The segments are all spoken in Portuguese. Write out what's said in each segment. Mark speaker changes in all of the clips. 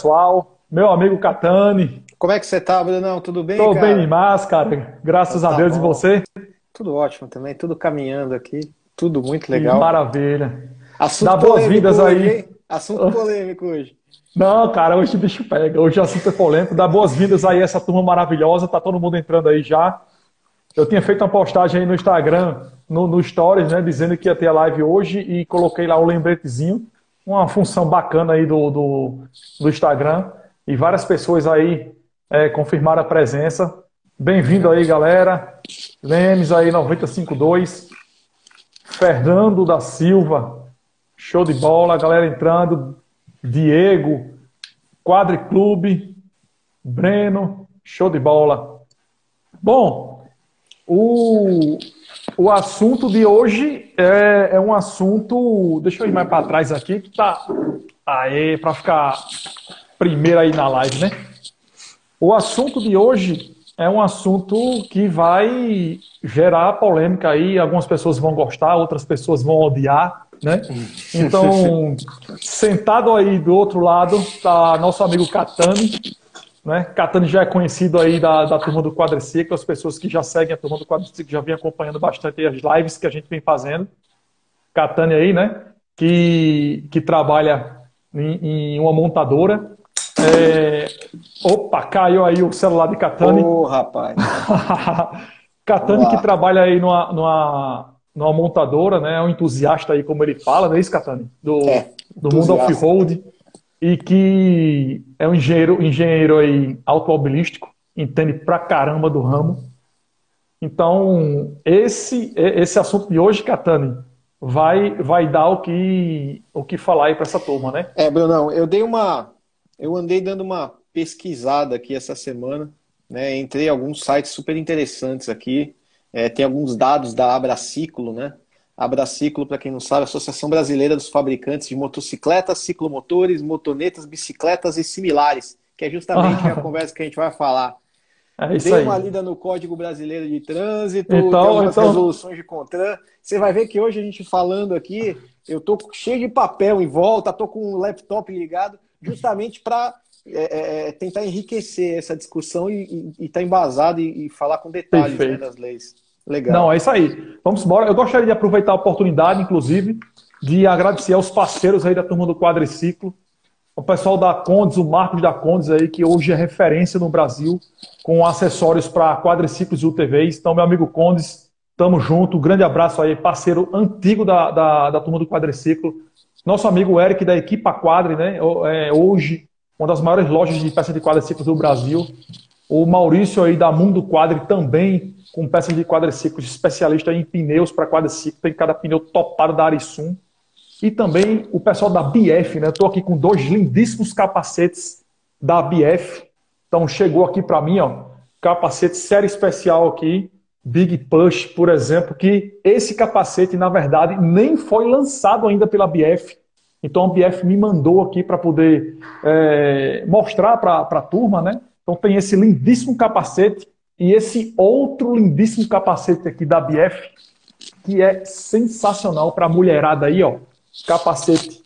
Speaker 1: pessoal. Meu amigo Catani.
Speaker 2: Como é que você tá, Brunão? Tudo bem,
Speaker 1: Tô
Speaker 2: cara?
Speaker 1: bem demais, cara. Graças
Speaker 2: Tá
Speaker 1: a Deus.
Speaker 2: bom.
Speaker 1: E você?
Speaker 2: Tudo ótimo também, tudo caminhando aqui. Tudo muito
Speaker 1: Que
Speaker 2: legal.
Speaker 1: maravilha.
Speaker 2: Assunto
Speaker 1: Dá boas-vindas aí.
Speaker 2: hein? Assunto polêmico hoje.
Speaker 1: Não, cara, hoje o bicho pega. Hoje o assunto é polêmico. Dá boas-vindas aí a essa turma maravilhosa. Tá todo mundo entrando aí já. Eu tinha feito uma postagem aí no Instagram, no, no Stories, né, dizendo que ia ter a live hoje e coloquei lá o lembretezinho. Uma função bacana aí do, do, do Instagram. E várias pessoas aí é, confirmaram a presença. Bem-vindo aí, galera. Lemes aí, 952. Fernando da Silva. Show de bola, galera entrando. Diego, Quadriclube, Breno, show de bola. Bom, o, o assunto de hoje é, é um assunto. Deixa eu ir mais para trás aqui, que tá. Aê, para ficar primeiro aí na live, né? O assunto de hoje é um assunto que vai gerar polêmica aí. Algumas pessoas vão gostar, outras pessoas vão odiar, né? Então, sentado aí do outro lado está nosso amigo Catani, né? Catani já é conhecido aí da, da turma do Quadriciclo, as pessoas que já seguem a turma do Quadriciclo já vêm acompanhando bastante as lives que a gente vem fazendo. Catani aí, né? Que, que trabalha em, em uma montadora. É... Opa, caiu aí o celular de Catani.
Speaker 2: Ô, rapaz.
Speaker 1: Catani que trabalha aí numa, numa, numa montadora, né? É um entusiasta aí, como ele fala, não é isso, Catani? Do,
Speaker 2: É,
Speaker 1: do mundo off-road. E que é um engenheiro, engenheiro aí automobilístico, entende pra caramba do ramo. Então, esse, esse assunto de hoje, Catani, vai, vai dar o que, o que falar aí pra essa turma, né?
Speaker 2: É, Brunão, eu dei uma. Eu andei dando uma pesquisada aqui essa semana, né? Entrei em alguns sites super interessantes aqui. É, tem alguns dados da Abraciclo, né? Abraciclo, para quem não sabe, é a Associação Brasileira dos Fabricantes de Motocicletas, Ciclomotores, Motonetas, Bicicletas e Similares, que é justamente a conversa que a gente vai falar.
Speaker 1: É
Speaker 2: Dei
Speaker 1: aí.
Speaker 2: uma lida no Código Brasileiro de Trânsito,
Speaker 1: Então, então-
Speaker 2: resoluções de CONTRAN. Você vai ver que hoje a gente falando aqui, eu tô cheio de papel em volta, tô com o laptop ligado, justamente para tentar enriquecer essa discussão e estar embasado e, e falar com detalhes né, das leis. Legal.
Speaker 1: Não, é isso aí. Vamos embora. Eu gostaria de aproveitar a oportunidade, inclusive, de agradecer aos parceiros aí da turma do Quadriciclo, o pessoal da Condes, o Marcos da Condes aí, que hoje é referência no Brasil com acessórios para quadriciclos e UTVs. Então, meu amigo Condes, tamo junto. Um grande abraço aí, parceiro antigo da, da, da turma do Quadriciclo. Nosso amigo Eric da Equipa Quadri, né? É, hoje, uma das maiores lojas de peças de quadriciclos do Brasil. O Maurício aí da Mundo Quadri também, com peças de quadriciclos, especialista em pneus para quadriciclo, tem cada pneu topado da Arisum. E também o pessoal da BF, né? Estou aqui com dois lindíssimos capacetes da BF. Então chegou aqui para mim, ó, capacete série especial aqui, Big Push, por exemplo, que esse capacete, na verdade, nem foi lançado ainda pela BF. Então a BF me mandou aqui para poder é, mostrar para a turma, né? Então tem esse lindíssimo capacete e esse outro lindíssimo capacete aqui da BF, que é sensacional para mulherada aí, ó. Capacete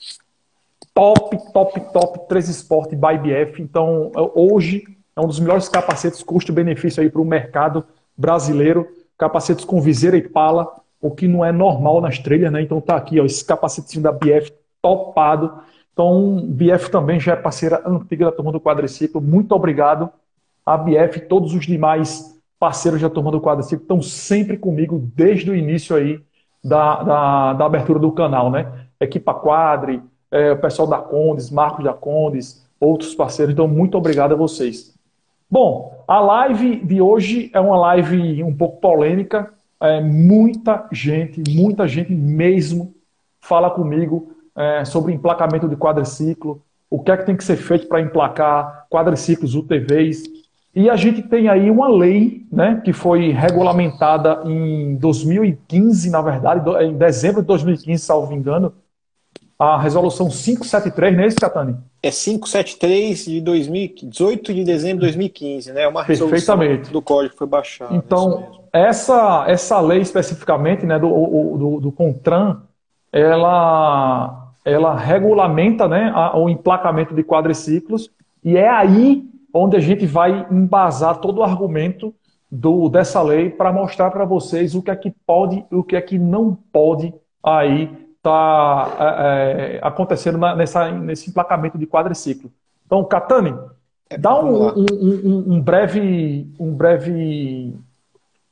Speaker 1: top, top, top 3 Sport by BF. Então, hoje é um dos melhores capacetes custo-benefício aí para o mercado brasileiro. Capacetes com viseira e pala, o que não é normal nas trilhas, né? Então tá aqui, ó, esse capacetinho da BF topado. Então, BF também já é parceira antiga da turma do quadriciclo. Muito obrigado. A BF e todos os demais parceiros da turma do quadriciclo estão sempre comigo desde o início aí da, da, da abertura do canal, né? Equipa Quadri, é, o pessoal da Condes, Marcos da Condes, outros parceiros. Então, muito obrigado a vocês. Bom, a live de hoje é uma live um pouco polêmica. É, muita gente, muita gente mesmo fala comigo é, sobre emplacamento de quadriciclo, o que é que tem que ser feito para emplacar quadriciclos, UTVs. E a gente tem aí uma lei né, que foi regulamentada em 2015, na verdade, em dezembro de 2015, salvo engano, a resolução 573, não é isso, Catani?
Speaker 2: É 573 de 2018 de dezembro de 2015, né? É uma resolução
Speaker 1: Perfeitamente.
Speaker 2: do código que foi baixado. isso
Speaker 1: Então, essa, essa lei especificamente né, do, do, do CONTRAN, ela, ela regulamenta né, a- o emplacamento de quadriciclos E é aí onde a gente vai embasar todo o argumento do, dessa lei para mostrar para vocês o que é que pode e o que é que não pode aí tá é, é, acontecendo na, nessa, nesse emplacamento de quadriciclo. Então, Catani, é, dá um, um, um, um, breve, um breve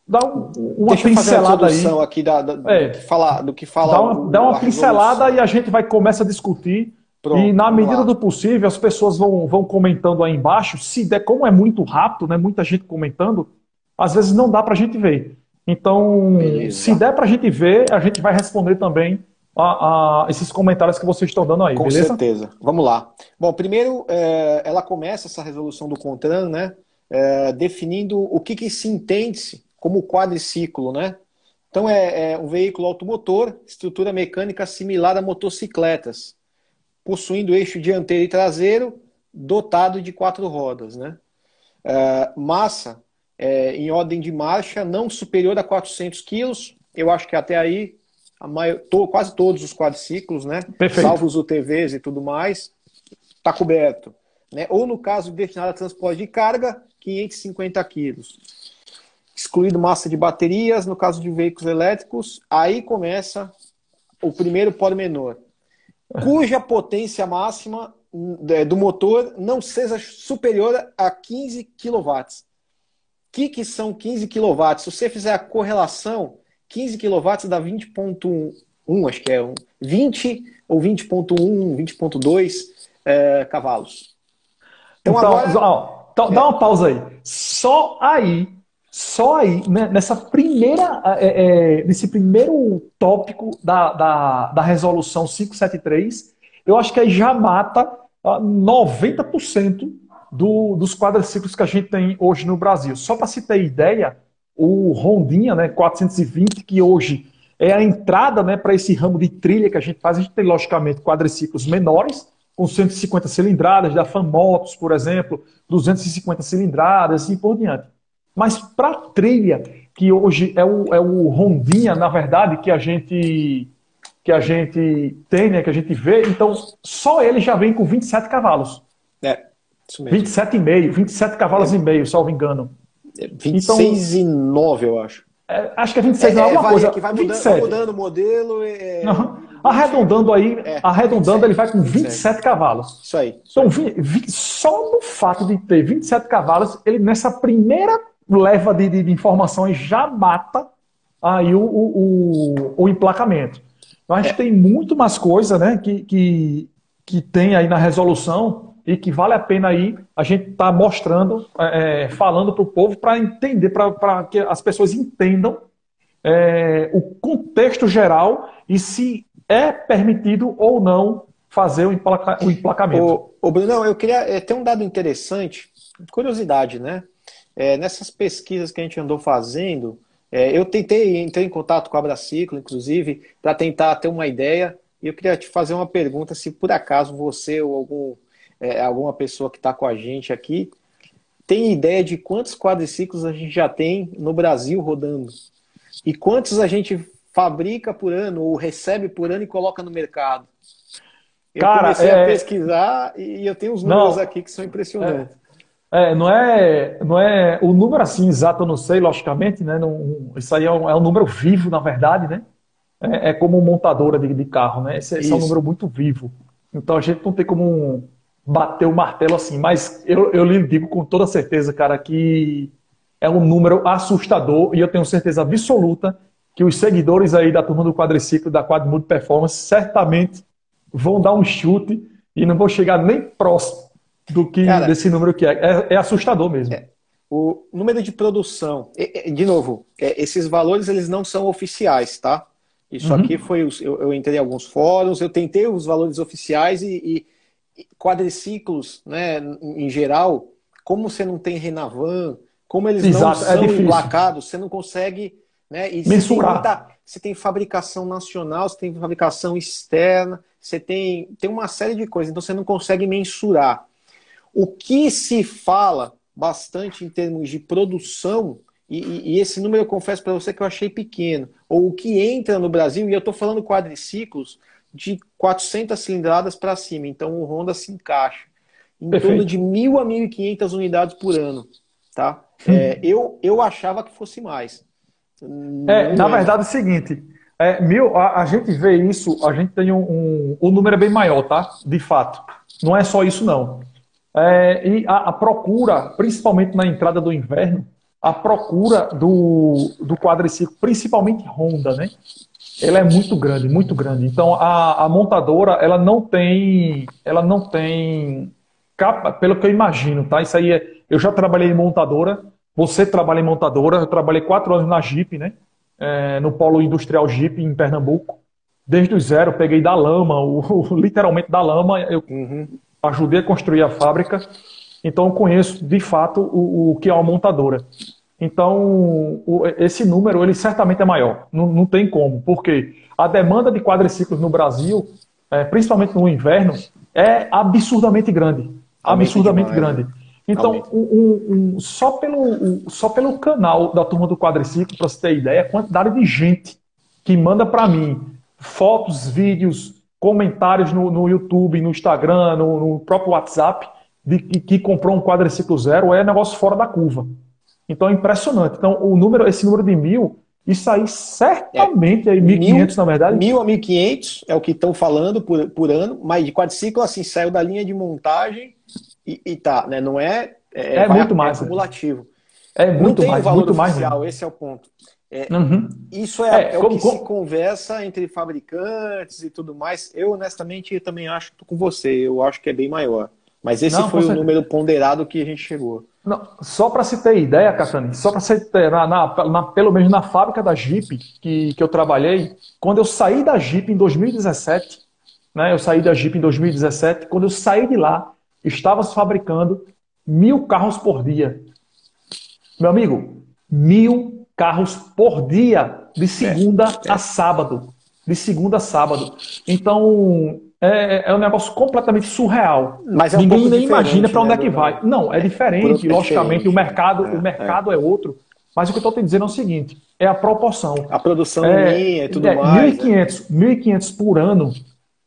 Speaker 1: dá uma Deixa pincelada aí.
Speaker 2: aqui da, da, é, do, que fala, do que fala.
Speaker 1: Dá uma, dá uma pincelada e a gente vai começar a discutir. Pronto, e na medida do possível, as pessoas vão, vão comentando aí embaixo. Se der, como é muito rápido, né, muita gente comentando, às vezes não dá para a gente ver. Então, Beleza. se der para a gente ver, a gente vai responder também a, a, esses comentários que vocês estão dando aí,
Speaker 2: Com
Speaker 1: beleza?
Speaker 2: certeza. Vamos lá. Bom, primeiro, é, ela começa essa resolução do CONTRAN, né? É, definindo o que, que se entende como quadriciclo, né? Então, é, é um veículo automotor, estrutura mecânica similar a motocicletas, possuindo eixo dianteiro e traseiro, dotado de quatro rodas, né? É, massa é, em ordem de marcha não superior a 400 quilos. Eu acho que até aí, maior, to, quase todos os quadriciclos, né? Perfeito. Salvo os UTVs e tudo mais, está coberto. Né? Ou no caso destinado a transporte de carga, 550 quilos. Excluído massa de baterias, no caso de veículos elétricos, aí começa o primeiro pormenor. Cuja potência máxima é, do motor não seja superior a 15 kW que, que são 15 kW? Se você fizer a correlação, 15 kW dá 20.1, acho que é um, 20 ou 20.1, 20.2 é, cavalos.
Speaker 1: Então, então agora... Ó, então, é. Dá uma pausa aí. Só aí, só aí, né, nessa primeira, é, é, nesse primeiro tópico da, da, da resolução 573, eu acho que aí já mata 90% do, dos quadriciclos que a gente tem hoje no Brasil. Só para se ter ideia, o Rondinha, né, 420, que hoje é a entrada né, para esse ramo de trilha que a gente faz. A gente tem, logicamente, quadriciclos menores, com 150 cilindradas, da Motos, por exemplo, 250 cilindradas e assim por diante. Mas para trilha, que hoje é o, é o Rondinha, na verdade, que a gente que a gente tem, né, que a gente vê, então só ele já vem com 27 cavalos.
Speaker 2: É.
Speaker 1: 27,5, 27 cavalos é. e meio, salvo engano.
Speaker 2: 26 é, então, e 9, eu acho.
Speaker 1: É, acho que é 26, é, não, é alguma coisa.
Speaker 2: Que vai mudando, 27. mudando o modelo. É...
Speaker 1: Arredondando aí, é, arredondando, 27, ele vai com 27, 27 cavalos.
Speaker 2: Isso aí.
Speaker 1: Isso então, vi, vi, só no fato de ter 27 cavalos, ele nessa primeira leva de, de, de informações já mata aí o, o, o, o emplacamento. Então, a gente é. tem muito mais coisa né, que, que, que tem aí na resolução e que vale a pena aí a gente estar tá mostrando, é, é falando para o povo para entender, para que as pessoas entendam é, o contexto geral e se é permitido ou não fazer o, emplaca, o emplacamento.
Speaker 2: O, o Bruno, eu queria é, ter um dado interessante, curiosidade, né? É, nessas pesquisas que a gente andou fazendo, é, eu tentei entrar em contato com a Abraciclo, inclusive, para tentar ter uma ideia. E eu queria te fazer uma pergunta: se por acaso você ou algum é, alguma pessoa que está com a gente aqui, tem ideia de quantos quadriciclos a gente já tem no Brasil rodando? E quantos a gente fabrica por ano, ou recebe por ano e coloca no mercado? Eu Cara, comecei é... a pesquisar e eu tenho uns números não, aqui que são impressionantes.
Speaker 1: É, não é, não é o número assim exato, eu não sei, logicamente, né? Não, isso aí é um, é um, número vivo, na verdade, né? É, é como montadora de, de, carro, né? Esse, esse é um número muito vivo. Então a gente não tem como bater o martelo assim, mas eu, eu lhe digo com toda certeza, cara, que é um número assustador e eu tenho certeza absoluta que os seguidores aí da turma do quadriciclo, da Quadmudo Performance, certamente vão dar um chute e não vão chegar nem próximo do que cara, desse número que é. É, é assustador mesmo. É,
Speaker 2: o número de produção, de novo, é, esses valores eles não são oficiais, tá? Isso uhum. aqui foi, eu, eu entrei em alguns fóruns, eu tentei os valores oficiais e, e quadriciclos, né, em geral, como você não tem Renavan, como eles Exato, não é são é emplacados, você não consegue. Né, e
Speaker 1: Mensurar.
Speaker 2: Você tem, muita, você tem fabricação nacional, você tem fabricação externa, você tem, tem uma série de coisas, então você não consegue mensurar. O que se fala bastante em termos de produção, e, e esse número eu confesso para você que eu achei pequeno, ou o que entra no Brasil, e eu estou falando quadriciclos, de 400 cilindradas para cima. Então o Honda se encaixa. em Perfeito. torno de mil a 1.500 unidades por ano. Tá? Hum. É, eu, eu achava que fosse mais.
Speaker 1: É, na verdade é o seguinte, é, mil, a, a, gente vê isso, a gente tem um, um, O número é bem maior, tá? De fato. Não é só isso, não. É, e a, a, procura, principalmente na entrada do inverno, a procura do, do quadriciclo, principalmente Honda, né? Ela é muito grande, muito grande. Então a, a montadora, ela não tem, ela não tem capa, pelo que eu imagino, tá? Isso aí é, eu já trabalhei em montadora, você trabalha em montadora, eu trabalhei quatro anos na Jeep, né? É, no polo industrial Jeep em Pernambuco. Desde o zero, peguei da lama, o, literalmente da lama, eu uhum. Ajudei a construir a fábrica. Então eu conheço de fato o, o que é uma montadora. Então, o, esse número ele certamente é maior. Não, não, tem como, porque a demanda de quadriciclos no Brasil, é, principalmente no inverno, é absurdamente grande. Absurdamente grande. Então, um, um, só, pelo, só pelo canal da turma do quadriciclo, para você ter ideia, a quantidade de gente que manda para mim fotos, vídeos, comentários no, no YouTube, no Instagram, no, no próprio WhatsApp, de que, que, comprou um quadriciclo zero, é negócio fora da curva. Então é impressionante. Então, o número, esse número de mil, isso aí certamente é, é 1.500 na verdade.
Speaker 2: Mil a 1.500 é o que estão falando por, por ano, mas de quadriciclo, assim, saiu da linha de montagem e, e tá, né? Não é.
Speaker 1: É, é muito mais.
Speaker 2: É acumulativo.
Speaker 1: É muito Não tem mais. valor muito
Speaker 2: oficial,
Speaker 1: mais
Speaker 2: esse é o ponto. É, uhum. Isso é, é, é como, o que como... se conversa entre fabricantes e tudo mais. Eu, honestamente, também acho com você. Eu acho que é bem maior. Mas esse Não, foi o número ponderado que a gente chegou.
Speaker 1: Não, só para se ter ideia, Catani, só para você ter, na, na, na, pelo menos na fábrica da Jeep que, que eu trabalhei, quando eu saí da Jeep em 2017, né, eu saí da Jeep em 2017, quando eu saí de lá, estava se fabricando mil carros por dia. Meu amigo, mil carros por dia, de segunda é, é. a sábado. De segunda a sábado. Então, é, é um negócio completamente surreal. Mas é um Ninguém nem imagina para onde né, é que vai. Não, é diferente. Logicamente, o mercado, é, o mercado é. é. outro. Mas o que eu estou te dizendo é o seguinte: é a proporção.
Speaker 2: A produção é, linha e tudo é, mais.
Speaker 1: 1.500, 1.500 por ano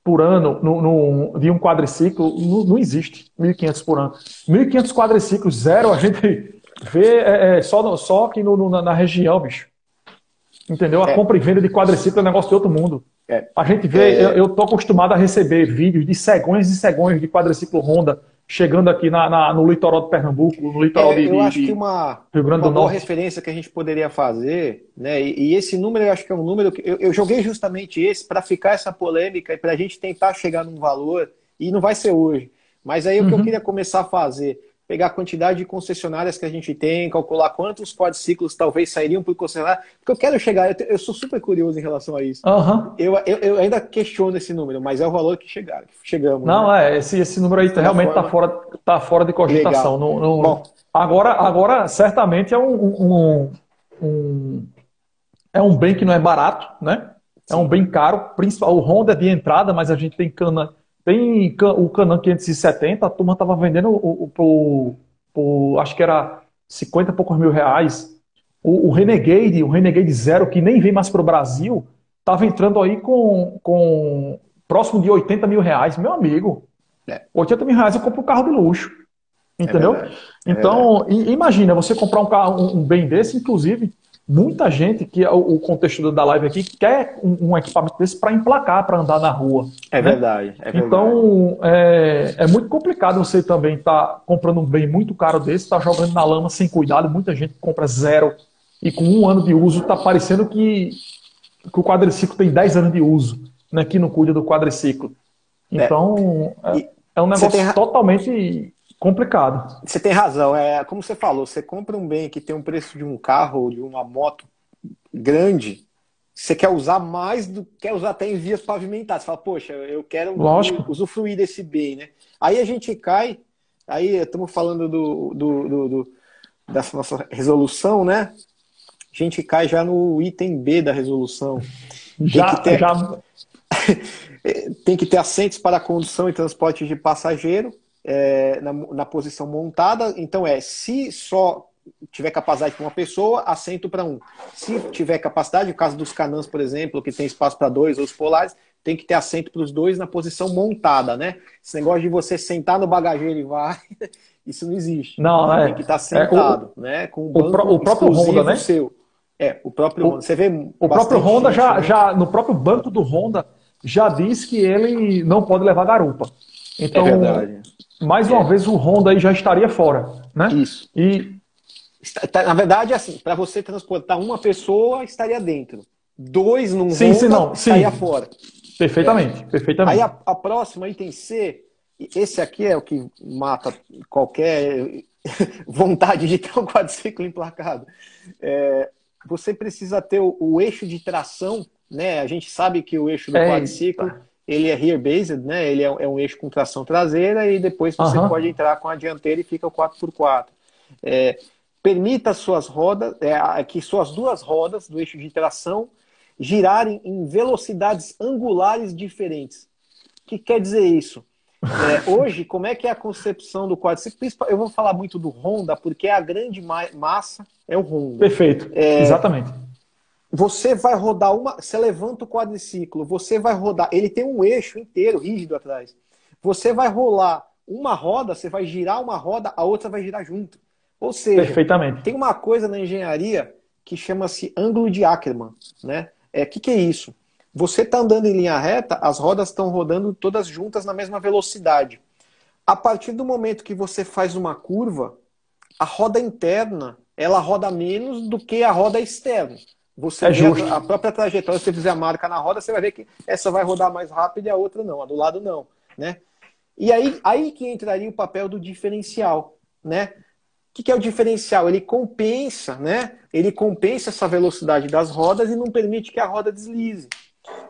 Speaker 1: por ano no, no, de um quadriciclo não, não existe 1.500 por ano. 1.500 quadriciclos, zero, a gente vê é, é, só, só aqui no, no, na região, bicho. Entendeu? A é. compra e venda de quadriciclo é um negócio de outro mundo. É. A gente vê, é. eu estou acostumado a receber vídeos de cegões e cegões de quadriciclo Honda chegando aqui na, na, no litoral de Pernambuco, no litoral é, de,
Speaker 2: Eu acho que uma, Rio Grande uma do Norte. referência que a gente poderia fazer, né? E, e, esse número eu acho que é um número que eu, eu joguei justamente esse para ficar essa polêmica e para a gente tentar chegar num valor, e não vai ser hoje. Mas aí uhum. o que eu uhum. queria começar a fazer pegar a quantidade de concessionárias que a gente tem, calcular quantos quadriciclos talvez sairiam por concessionária, porque eu quero chegar, eu, sou super curioso em relação a isso.
Speaker 1: Uhum.
Speaker 2: Eu, eu, eu, ainda questiono esse número, mas é o valor que chegaram, chegamos.
Speaker 1: Não, né? é, esse, esse número aí realmente está fora, tá fora de cogitação. No, no, Bom, agora, agora, certamente é um, um, um, é um bem que não é barato, né? É um bem caro, principal, o Honda é de entrada, mas a gente tem cana tem o Canan 570, a turma estava vendendo o, por, por, acho que era 50 e poucos mil reais. O, o, Renegade, o Renegade Zero, que nem vem mais para o Brasil, estava entrando aí com, com próximo de 80 mil reais. Meu amigo, é. 80 mil reais eu compro um carro de luxo. Entendeu? É então, imagina, você comprar um, carro, um, um bem desse, inclusive, muita gente, que é o contexto da live aqui, quer um, um equipamento desse para emplacar, para andar na rua.
Speaker 2: É, né? verdade, é
Speaker 1: verdade. Então, é, é, muito complicado você também estar tá comprando um bem muito caro desse, estar tá jogando na lama sem cuidado. Muita gente compra zero e com um ano de uso está parecendo que, que o quadriciclo tem 10 anos de uso, né, que não cuida do quadriciclo. É. Então, é, é um negócio tem... totalmente complicado.
Speaker 2: Você tem razão. É como você falou, você compra um bem que tem um preço de um carro ou de uma moto grande, você quer usar mais do quer usar até em vias pavimentadas. Você fala, poxa, eu quero
Speaker 1: Lógico.
Speaker 2: usufruir desse bem, né? Aí a gente cai, aí estamos falando do, do, do, do dessa nossa resolução, né? A gente cai já no item B da resolução.
Speaker 1: Já, tem que ter, já...
Speaker 2: tem que ter assentos para condução e transporte de passageiro, é, na, na, posição montada. Então é, se só tiver capacidade para uma pessoa, assento para um. Se tiver capacidade, no caso dos canãs, por exemplo, que tem espaço para dois, ou os polares, tem que ter assento para os dois na posição montada, né? Esse negócio de você sentar no bagageiro e vai, isso não existe.
Speaker 1: Não,
Speaker 2: é.
Speaker 1: Tem
Speaker 2: que estar tá sentado, é, o, né? Com um banco o, pro, o próprio Honda, né? Seu. É, o próprio
Speaker 1: o,
Speaker 2: Honda. Você vê
Speaker 1: o próprio Honda já, né? já no próprio banco do Honda já diz que ele não pode levar garupa. Então, é verdade. mais uma é. vez o Honda aí já estaria fora, né?
Speaker 2: Isso.
Speaker 1: E
Speaker 2: Tá, na verdade, assim, para você transportar uma pessoa, estaria dentro. Dois num
Speaker 1: sim, sim, não. estaria
Speaker 2: sim. fora.
Speaker 1: Perfeitamente, é. perfeitamente.
Speaker 2: Aí a, a próxima, item C, esse aqui é o que mata qualquer vontade de ter um quadriciclo emplacado. É, você precisa ter o, o, eixo de tração, né? A gente sabe que o eixo do é, quadriciclo ele é rear based, né? Ele é, é, um eixo com tração traseira e depois você uh -huh. pode entrar com a dianteira e fica o 4x4. É, permita suas rodas, é, que suas duas rodas do eixo de tração girarem em velocidades angulares diferentes. O que quer dizer isso? É, hoje, como é que é a concepção do quadriciclo? Eu vou falar muito do Honda, porque a grande massa é o Honda.
Speaker 1: Perfeito, é, exatamente.
Speaker 2: Você vai rodar uma. Você levanta o quadriciclo, você vai rodar. Ele tem um eixo inteiro, rígido atrás. Você vai rolar uma roda, você vai girar uma roda, a outra vai girar junto. Ou seja,
Speaker 1: Perfeitamente.
Speaker 2: tem uma coisa na engenharia que chama-se ângulo de Ackermann. Né? O é, que, que é isso? Você está andando em linha reta, as rodas estão rodando todas juntas na mesma velocidade. A partir do momento que você faz uma curva, a roda interna ela roda menos do que a roda externa. Você
Speaker 1: é justo.
Speaker 2: A, própria trajetória, se você fizer a marca na roda, você vai ver que essa vai rodar mais rápido e a outra não, a do lado não, né? E aí, aí que entraria o papel do diferencial, né? que, que é o diferencial? Ele compensa, né? Ele compensa essa velocidade das rodas e não permite que a roda deslize.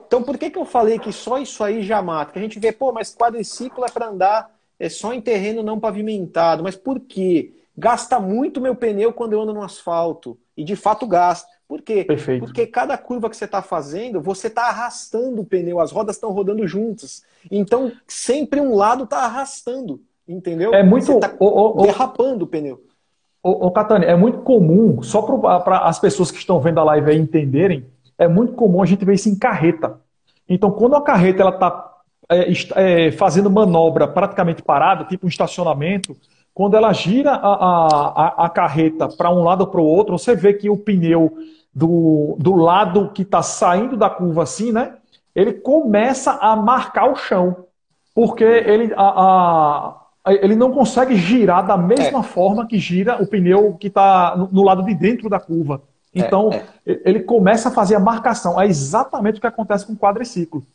Speaker 2: Então, por que, que eu falei que só isso aí já mata? Que a gente vê, pô, mas quadriciclo é para andar é só em terreno não pavimentado. Mas por quê? Gasta muito meu pneu quando eu ando no asfalto. E de fato gasta. Por quê?
Speaker 1: Perfeito.
Speaker 2: Porque cada curva que você está fazendo, você está arrastando o pneu, as rodas estão rodando juntas. Então, sempre um lado está arrastando. Entendeu?
Speaker 1: É muito. Você tá
Speaker 2: derrapando o pneu.
Speaker 1: Ô, ô Catani, é muito comum, só para as pessoas que estão vendo a live aí entenderem, é muito comum a gente ver isso em carreta. Então, quando a carreta ela está é, é, fazendo manobra praticamente parada, tipo um estacionamento, quando ela gira a, a, a carreta para um lado ou para o outro, você vê que o pneu do, do lado que está saindo da curva assim, né? Ele começa a marcar o chão. Porque ele, a, a ele não consegue girar da mesma é. forma que gira o pneu que está no, no, lado de dentro da curva. É, então, é, é. ele começa a fazer a marcação. É exatamente o que acontece com o quadriciclo.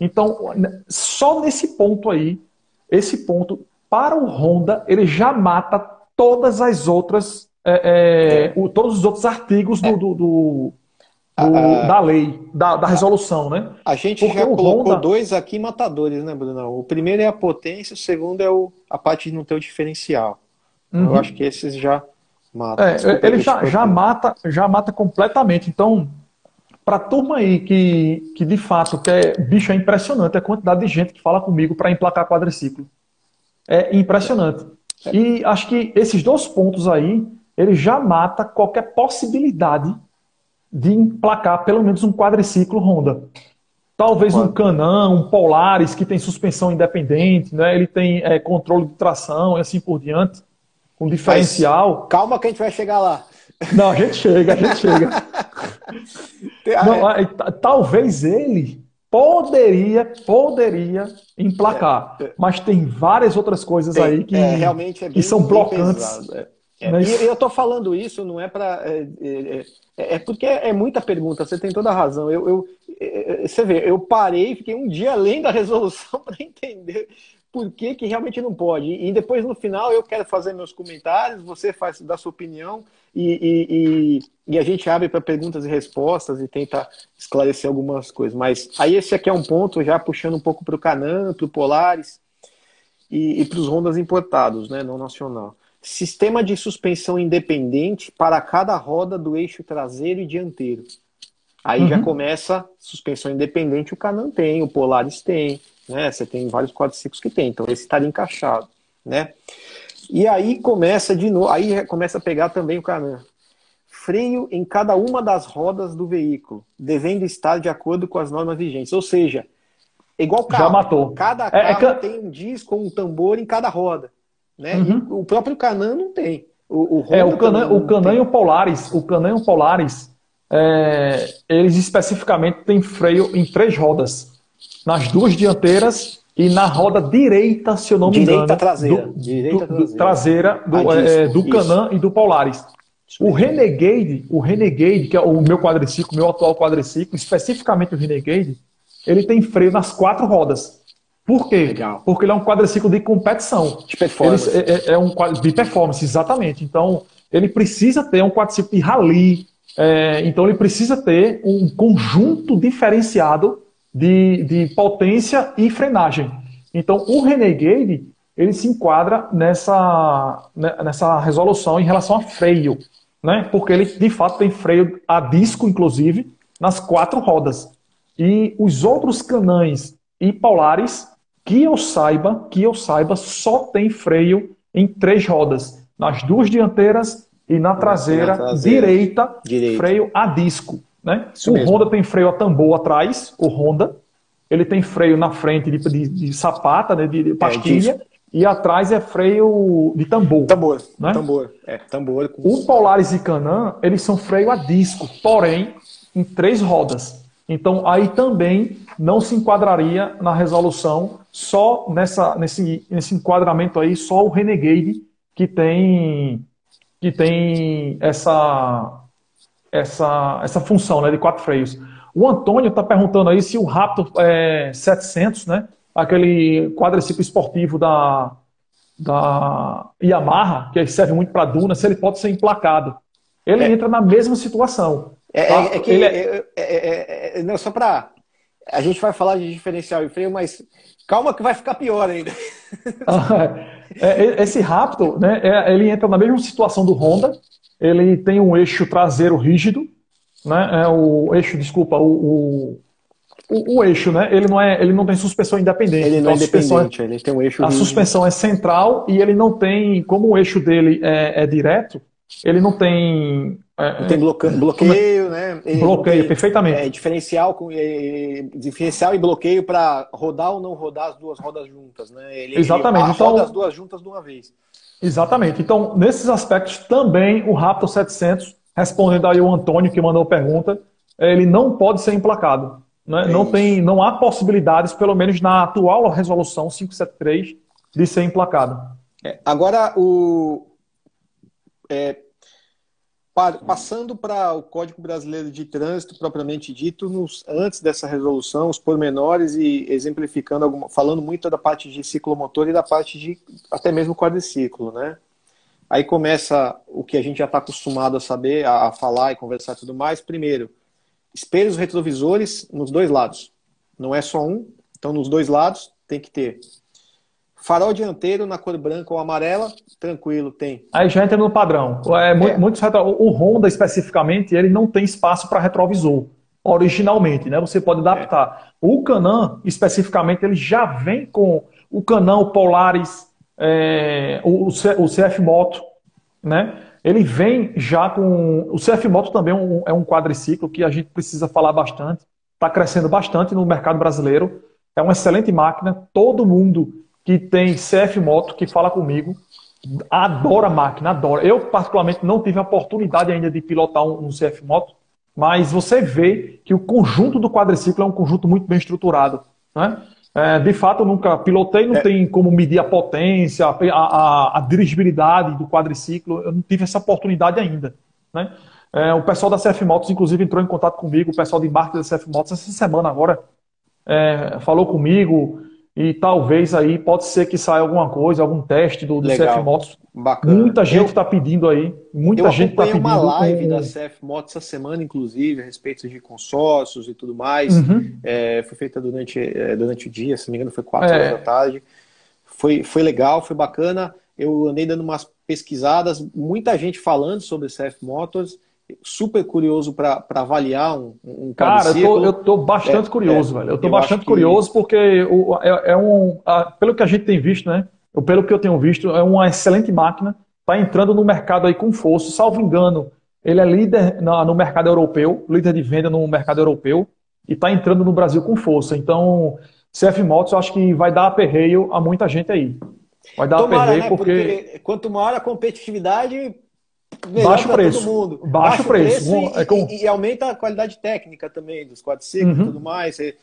Speaker 1: Então, só nesse ponto aí, esse ponto, para o Honda, ele já mata todas as outras, é, é, o, todos os outros artigos do, do, do do, da lei, da, da resolução, né?
Speaker 2: A gente Porque já colocou Honda... dois aqui matadores, né, Bruno? O primeiro é a potência, o segundo é o, a parte de não ter o diferencial. Uhum. Eu acho que esses já matam.
Speaker 1: É, ele já, já, mata, já mata completamente. Então, para a turma aí que, que de fato quer. Bicho, é impressionante a quantidade de gente que fala comigo para emplacar quadriciclo. É impressionante. E acho que esses dois pontos aí, ele já mata qualquer possibilidade de emplacar pelo menos um quadriciclo Honda. Talvez um Canam, um Polaris, que tem suspensão independente, né? ele tem é, controle de tração e assim por diante, com diferencial.
Speaker 2: Mas, calma que a gente vai chegar lá.
Speaker 1: Não, a gente chega, a gente chega. Não, é, talvez ele poderia, poderia emplacar, é, é. mas tem várias outras coisas tem, aí que,
Speaker 2: é, realmente
Speaker 1: que são blocantes.
Speaker 2: É. É, e eu estou falando isso não é para. É, é, é, é, porque é muita pergunta, você tem toda a razão. Eu, eu, é, é, você vê, eu parei, fiquei um dia além da resolução para entender por que, que realmente não pode. E depois, no final, eu quero fazer meus comentários, você faz da sua opinião e, e, e, a gente abre para perguntas e respostas e tenta esclarecer algumas coisas. Mas aí esse aqui é um ponto, já puxando um pouco para o Canan, para o Polaris e, e para os Hondas importados, né, não nacional. Sistema de suspensão independente para cada roda do eixo traseiro e dianteiro. Aí uhum. já começa suspensão independente, o Canan tem, o Polaris tem, né? Você tem vários quadriciclos que tem, então esse estaria encaixado, né? E aí começa de novo, aí começa a pegar também o Canan. Freio em cada uma das rodas do veículo, devendo estar de acordo com as normas vigentes. Ou seja, É igual carro.
Speaker 1: Já matou.
Speaker 2: Cada carro é, é can... tem um disco, um tambor em cada roda. Né? Uhum. o próprio Canan não tem.
Speaker 1: O, o é, o Canan, o Canan e o Polaris, o Canan e o Polaris, é, eles especificamente têm freio em três rodas. Nas duas dianteiras e na roda direita, se eu não me
Speaker 2: direita
Speaker 1: engano.
Speaker 2: Traseira.
Speaker 1: Do,
Speaker 2: direita
Speaker 1: do, traseira. do, é, do Canan e do Polaris. O Renegade, o Renegade, que é o meu quadriciclo, meu atual quadriciclo, especificamente o Renegade, ele tem freio nas quatro rodas. Por quê? Legal. Porque ele é um quadriciclo de competição.
Speaker 2: De performance.
Speaker 1: Ele, é, é, é um de performance, exatamente. Então, ele precisa ter um quadriciclo de rally. É, então, ele precisa ter um conjunto diferenciado de, de potência e frenagem. Então, o Renegade, ele se enquadra nessa, né, nessa resolução em relação a freio. Né? Porque ele, de fato, tem freio a disco, inclusive, nas quatro rodas. E os outros canães e polares, que eu saiba, que eu saiba, só tem freio em três rodas, nas duas dianteiras e na traseira, na traseira direita, direita, freio a disco. Né? o mesmo. Honda tem freio a tambor atrás, o Honda. Ele tem freio na frente de, de, de sapata, né, de, de é, pastilha. É, e atrás é freio de tambor.
Speaker 2: Tambor, né? tambor. É, tambor.
Speaker 1: Com... O Polaris e Canan, eles são freio a disco, porém em três rodas. Então, aí também não se enquadraria na resolução só nessa, nesse, nesse enquadramento aí, só o Renegade que tem, que tem essa, essa, essa função né, de quatro freios. O Antônio está perguntando aí se o Raptor é, 700, né, aquele quadriciclo esportivo da, da Yamaha, que serve muito para duna, se ele pode ser emplacado. Ele é. entra na mesma situação.
Speaker 2: É, é, tá? é que é, é, é, não, só para a gente vai falar de diferencial e freio, mas calma que vai ficar pior ainda.
Speaker 1: esse Raptor, né, ele entra na mesma situação do Honda. Ele tem um eixo traseiro rígido, né, é o eixo, desculpa, o, o, o, eixo, né? Ele não é, ele não tem suspensão independente.
Speaker 2: Ele não então, é independente, ele tem um eixo.
Speaker 1: A rígido. suspensão é central e ele não tem, como o eixo dele é, é direto, ele não tem.
Speaker 2: É, não tem bloqueio, é, bloqueio né?
Speaker 1: Ele bloqueio,
Speaker 2: tem,
Speaker 1: perfeitamente.
Speaker 2: É, diferencial, com, é, diferencial e bloqueio para rodar ou não rodar as duas rodas juntas, né? Ele,
Speaker 1: Exatamente. Ele
Speaker 2: então, roda as duas juntas de uma vez.
Speaker 1: Exatamente. Então, nesses aspectos também o Raptor 700, respondendo aí o Antônio que mandou a pergunta, ele não pode ser emplacado. Né? não, tem, não há possibilidades, pelo menos na atual resolução 573, de ser emplacado.
Speaker 2: É, agora, o, é, passando para o Código Brasileiro de Trânsito propriamente dito, nos, antes dessa resolução, os pormenores e exemplificando, alguma, falando muito da parte de ciclomotor e da parte de até mesmo quadriciclo, né? Aí começa o que a gente já está acostumado a saber, a, a falar e conversar e tudo mais. Primeiro, espelhos retrovisores nos dois lados. Não é só um, então nos dois lados tem que ter Farol dianteiro na cor branca ou amarela, tranquilo, tem.
Speaker 1: Aí já entra no padrão. É, é. Muitos, o Honda especificamente, ele não tem espaço para retrovisor originalmente, né? Você pode adaptar. É. O Canan especificamente ele já vem com o Canan, o Polaris, é, o, o CF Moto, né? Ele vem já com o CF Moto também é um, é um quadriciclo que a gente precisa falar bastante. Está crescendo bastante no mercado brasileiro. É uma excelente máquina. Todo mundo que tem CF Moto, que fala comigo, adora a máquina, adora. Eu, particularmente, não tive a oportunidade ainda de pilotar um, um CF Moto, mas você vê que o conjunto do quadriciclo é um conjunto muito bem estruturado. Né? É, de fato, eu nunca pilotei, não é. tem como medir a potência, a, a, a, dirigibilidade do quadriciclo, eu não tive essa oportunidade ainda. Né? É, o pessoal da CF Motos, inclusive, entrou em contato comigo, o pessoal de marketing da CF Motos, essa semana agora, é, falou comigo, e talvez aí pode ser que saia alguma coisa, algum teste do, do CF Motos. Bacana. Muita gente está pedindo aí. Muita gente está pedindo.
Speaker 2: uma live da CF Motos essa semana, inclusive, a respeito de consórcios e tudo mais. Uhum. É, foi feita durante, é, durante o dia, se não me engano, foi 4 é. horas da tarde. Foi, foi legal, foi bacana. Eu andei dando umas pesquisadas, muita gente falando sobre CF Motors super curioso para avaliar um, um
Speaker 1: Cara, eu tô, eu tô bastante é, curioso, é, velho. Eu tô eu bastante curioso que... porque o, é, é um. A, pelo que a gente tem visto, né? Pelo que eu tenho visto, é uma excelente máquina. Está entrando no mercado aí com força. Salvo engano, ele é líder na, no mercado europeu, líder de venda no mercado europeu, e está entrando no Brasil com força. Então, CF Motos eu acho que vai dar aperreio a muita gente aí. Vai dar Tomara, aperreio né? porque...
Speaker 2: porque... Quanto maior a competitividade,
Speaker 1: baixo preço. Baixo, baixo preço.
Speaker 2: preço e, é com... e, e, aumenta a qualidade técnica também dos quadriciclos e uhum. tudo mais. É,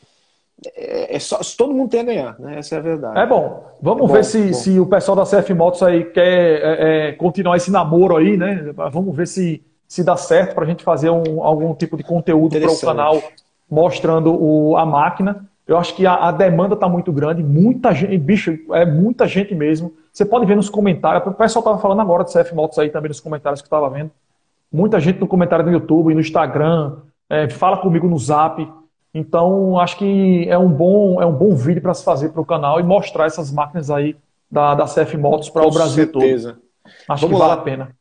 Speaker 2: é, é só, todo mundo tem a ganhar, né? Essa é a verdade.
Speaker 1: É bom. Vamos é ver se, se o pessoal da CF Motos aí quer é, continuar esse namoro aí, né? Vamos ver se, se dá certo para a gente fazer um, algum tipo de conteúdo para o canal mostrando o, a máquina. Eu acho que a, a demanda está muito grande, muita gente, bicho, é muita gente mesmo. Você pode ver nos comentários, o pessoal estava falando agora de CF Motos aí também nos comentários que eu estava vendo. Muita gente no comentário do YouTube, no Instagram, é, fala comigo no Zap. Então, acho que é um bom, é um bom vídeo para se fazer para o canal e mostrar essas máquinas aí da, da CF Motos para o Brasil certeza. todo. Acho Vamos que vale lá. a pena.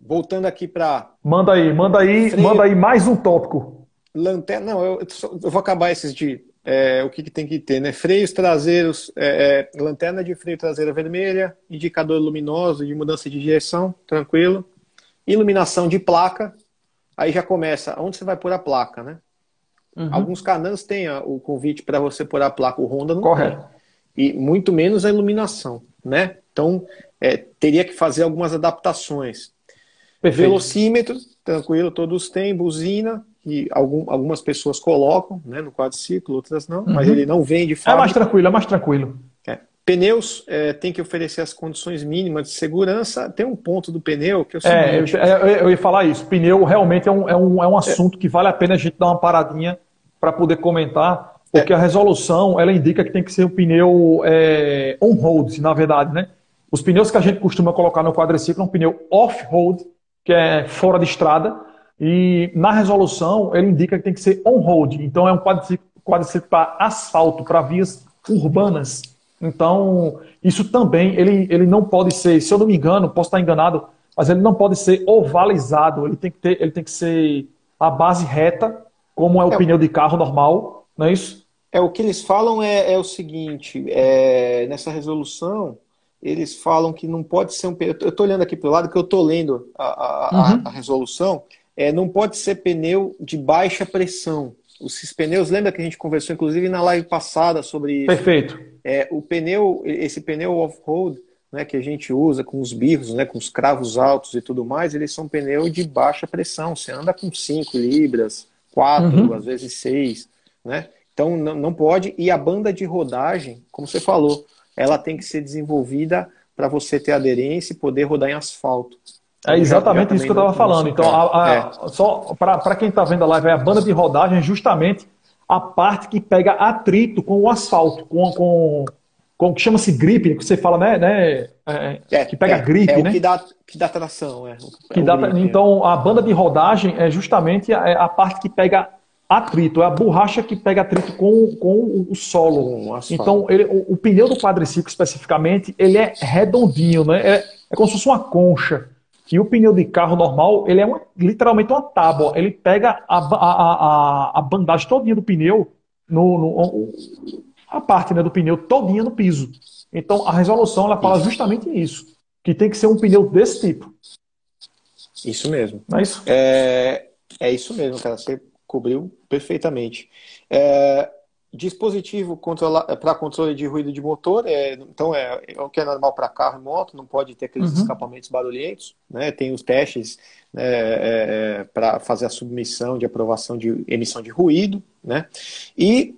Speaker 2: Voltando aqui para.
Speaker 1: Manda aí, manda aí, freio... manda aí mais um tópico.
Speaker 2: Lanterna. Não, eu, eu vou acabar esses de é, o que, que, tem que ter, né? Freios traseiros, é, é, lanterna de freio traseira vermelha, indicador luminoso de mudança de direção, tranquilo. Iluminação de placa, aí já começa, onde você vai pôr a placa, né? Uhum. Alguns canãs têm o convite para você pôr a placa, o Honda não Correto. tem. E muito menos a iluminação, né? Então, é, teria que fazer algumas adaptações. Perfeito. Velocímetro, tranquilo, todos têm, buzina, que algum, algumas pessoas colocam né, no quadriciclo, outras não, uhum. mas ele não vem de
Speaker 1: fato. É mais tranquilo, é mais tranquilo.
Speaker 2: É. Pneus é, tem que oferecer as condições mínimas de segurança. Tem um ponto do pneu que eu
Speaker 1: é, eu, é, eu, ia falar isso. Pneu realmente é um, é um, é um assunto que vale a pena a gente dar uma paradinha para poder comentar, porque é. a resolução ela indica que tem que ser o pneu é, on-road, na verdade, né? Os pneus que a gente costuma colocar no quadriciclo é um pneu off-road, que é fora de estrada, e na resolução, ele indica que tem que ser on-road. Então, é um quadriciclo para asfalto, para vias urbanas. Então, isso também, ele, ele não pode ser, se eu não me engano, posso estar enganado, mas ele não pode ser ovalizado. Ele tem que, ter, ele tem que ser a base reta, como é o é, pneu de carro normal, não é isso?
Speaker 2: É, o que eles falam é, é o seguinte, é, nessa resolução, eles falam que não pode ser um... Eu estou olhando aqui para o lado, que eu estou lendo a, a, uhum. a, a resolução, é, não pode ser pneu de baixa pressão. Os pneus, lembra que a gente conversou inclusive na live passada sobre isso?
Speaker 1: Perfeito.
Speaker 2: É, o pneu, esse pneu off-road, né, que a gente usa com os birros, né, com os cravos altos e tudo mais, eles são pneu de baixa pressão. Você anda com 5 libras, 4, uhum. às vezes 6, né? Então não, não pode. E a banda de rodagem, como você falou, ela tem que ser desenvolvida para você ter aderência e poder rodar em asfalto.
Speaker 1: É exatamente isso que eu estava falando. Então, a, a, é. só para quem está vendo a live, é a banda de rodagem é justamente a parte que pega atrito com o asfalto, com, com, com o que chama-se gripe, que você fala, né? né é, é, que pega é, gripe, é
Speaker 2: né? Que dá, que dá tração, é.
Speaker 1: Que dá, gripe, então, a banda de rodagem é justamente a, a, parte que pega atrito, é a borracha que pega atrito com, com o solo. então, ele, o, o, pneu do quadriciclo, especificamente, ele é redondinho, né? É, é como se fosse uma concha. E o pneu de carro normal, ele é uma, literalmente uma tábua. Ele pega a, a, a, a bandagem todinha do pneu, no, no, a parte né, do pneu todinha no piso. Então, a resolução ela fala justamente isso. Que tem que ser um pneu desse tipo.
Speaker 2: Isso mesmo.
Speaker 1: Não é isso?
Speaker 2: É, é isso mesmo, cara. Você cobriu perfeitamente. É, Dispositivo para controle de ruído de motor, é, então é, é o que é normal para carro e moto, não pode ter aqueles uhum. escapamentos barulhentos. Né? Tem os testes né, é, é para fazer a submissão de aprovação de emissão de ruído. Né? E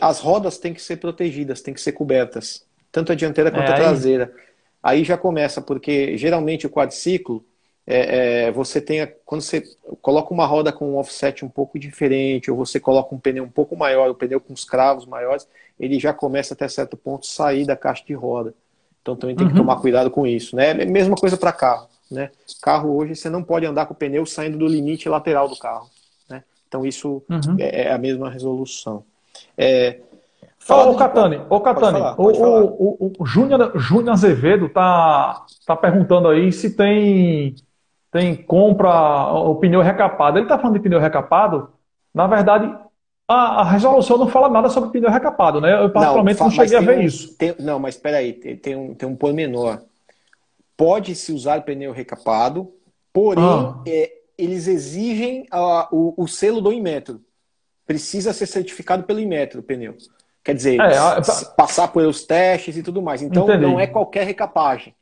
Speaker 2: as rodas têm que ser protegidas, têm que ser cobertas, tanto a dianteira quanto a é, traseira. Aí já começa, porque geralmente o quadriciclo é, é, você tenha, quando você coloca uma roda com um offset um pouco diferente, ou você coloca um pneu um pouco maior, o um pneu com os cravos maiores, ele já começa até certo ponto sair da caixa de roda. Então também tem que uhum. tomar cuidado com isso. Né? Mesma coisa para carro. Né? Carro hoje você não pode andar com o pneu saindo do limite lateral do carro. Né? Então isso uhum. é, é, a mesma resolução. É,
Speaker 1: Fala, ô, Catani, ô, Catani, falar, o, o, o, o Júnior Azevedo tá, tá perguntando aí se tem tem compra o pneu recapado. Ele está falando de pneu recapado, na verdade, a, a, resolução não fala nada sobre pneu recapado, né? Eu particularmente não, não cheguei a ver
Speaker 2: um,
Speaker 1: isso.
Speaker 2: Tem, não, mas espera aí, tem, tem, um, tem um pormenor. Pode-se usar pneu recapado, porém, ah. é, eles exigem a, o, o, selo do Inmetro. Precisa ser certificado pelo Inmetro o pneu. Quer dizer, é, a... passar por os testes e tudo mais. Então Entendi. não é qualquer recapagem.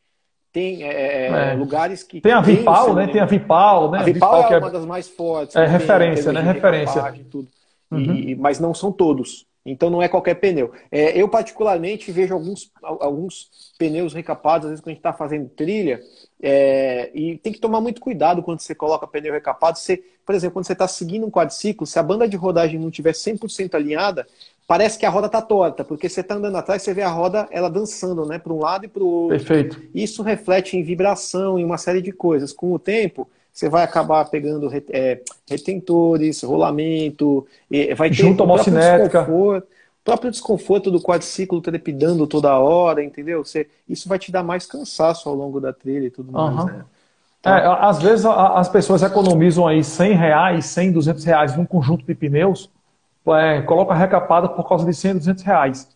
Speaker 2: Tem é, é, é. lugares que.
Speaker 1: Tem a Vipal, né? Tem a Vipal, né?
Speaker 2: A Vipal, Vipal é, é uma das mais fortes.
Speaker 1: É referência, né? Referência.
Speaker 2: Tudo. Uhum. E, mas não são todos. Então não é qualquer pneu. É, eu, particularmente, vejo alguns, alguns pneus recapados, às vezes, quando a gente está fazendo trilha, é, e tem que tomar muito cuidado quando você coloca pneu recapado. Você, por exemplo, quando você está seguindo um quadriciclo, se a banda de rodagem não estiver 100% alinhada, parece que a roda está torta, porque você está andando atrás, você vê a roda ela dançando né, para um lado e para o outro.
Speaker 1: Perfeito.
Speaker 2: Isso reflete em vibração, em uma série de coisas. Com o tempo, você vai acabar pegando é, retentores, rolamento, vai ter
Speaker 1: Junto o próprio
Speaker 2: desconforto, próprio desconforto do quadriciclo trepidando toda hora, entendeu? Você, isso vai te dar mais cansaço ao longo da trilha e tudo uhum. mais, né?
Speaker 1: Então, é, às vezes as pessoas economizam aí 100 reais, 100, 200 reais num conjunto de pneus, é, coloca recapada por causa de 100, 200 reais.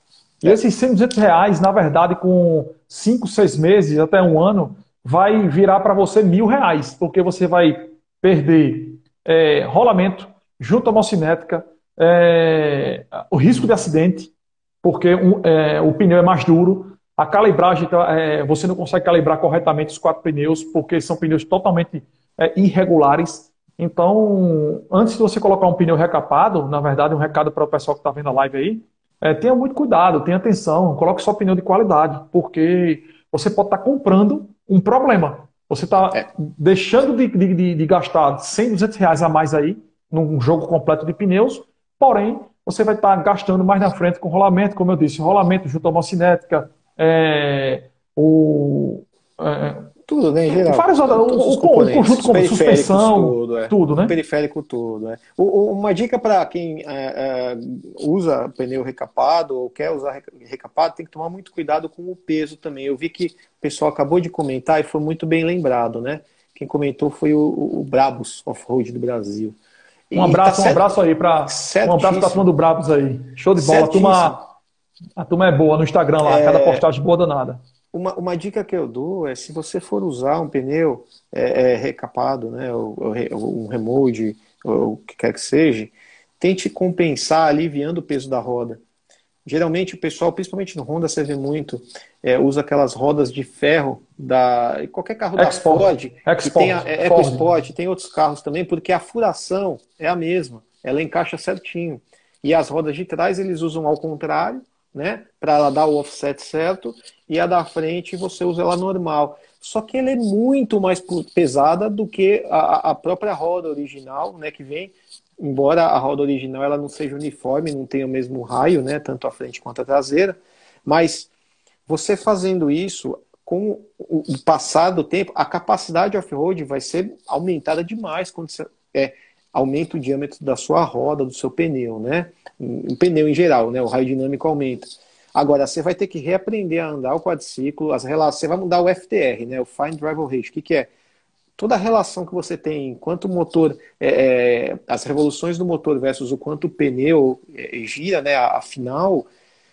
Speaker 1: E é. esses 100, 200 reais, na verdade, com 5, 6 meses, até um ano, vai virar para você mil reais, porque você vai perder é, rolamento, junta homocinética, é, o risco de acidente, porque um, é, o pneu é mais duro, a calibragem, tá, é, você não consegue calibrar corretamente os quatro pneus, porque são pneus totalmente é, irregulares. Então, antes de você colocar um pneu recapado, na verdade, um recado para o pessoal que está vendo a live aí, é, tenha muito cuidado, tenha atenção, coloque só pneu de qualidade, porque você pode estar tá comprando um problema. Você está é. deixando de, de, de, gastar 100, 200 reais a mais aí num jogo completo de pneus, porém você vai estar tá gastando mais na frente com rolamento, como eu disse, rolamento junto à homocinética, é, o,
Speaker 2: é, tudo, né, em geral.
Speaker 1: Vários, o, o, o conjunto como suspensão, tudo, é. tudo, né? O
Speaker 2: periférico todo. É. O, uma dica para quem é, é, usa pneu recapado ou quer usar recapado, tem que tomar muito cuidado com o peso também. Eu vi que o pessoal acabou de comentar e foi muito bem lembrado, né? Quem comentou foi o, o Brabus Off-Road do Brasil.
Speaker 1: Um abraço, tá um abraço aí para um abraço para a turma do Brabus aí. Show de bola. A turma, a turma é boa no Instagram lá, é... cada postagem boa danada.
Speaker 2: Uma, uma dica que eu dou é se você for usar um pneu é, é, recapado, né, ou, ou um remold, ou o que quer que seja, tente compensar aliviando o peso da roda. Geralmente o pessoal, principalmente no Honda, você vê muito, é, usa aquelas rodas de ferro da qualquer carro Export. da Ford, Export. tem a, é, EcoSport, tem outros carros também, porque a furação é a mesma, ela encaixa certinho. E as rodas de trás eles usam ao contrário, né? Para ela dar o offset certo, e a da frente você usa ela normal. Só que ela é muito mais pesada do que a, a própria roda original, né? Que vem, embora a roda original ela não seja uniforme, não tenha o mesmo raio, né? Tanto a frente quanto a traseira, mas você fazendo isso, com o passar do tempo, a capacidade off-road vai ser aumentada demais quando você é, aumenta o diâmetro da sua roda, do seu pneu, né? O pneu em geral, né? O raio dinâmico aumenta. Agora, você vai ter que reaprender a andar o quadriciclo, as relações, você vai mudar o FTR, né? O Fine Driver Ratio. O que, que é? Toda a relação que você tem, quanto o motor, é, é, as revoluções do motor versus o quanto o pneu é, gira, né? Afinal,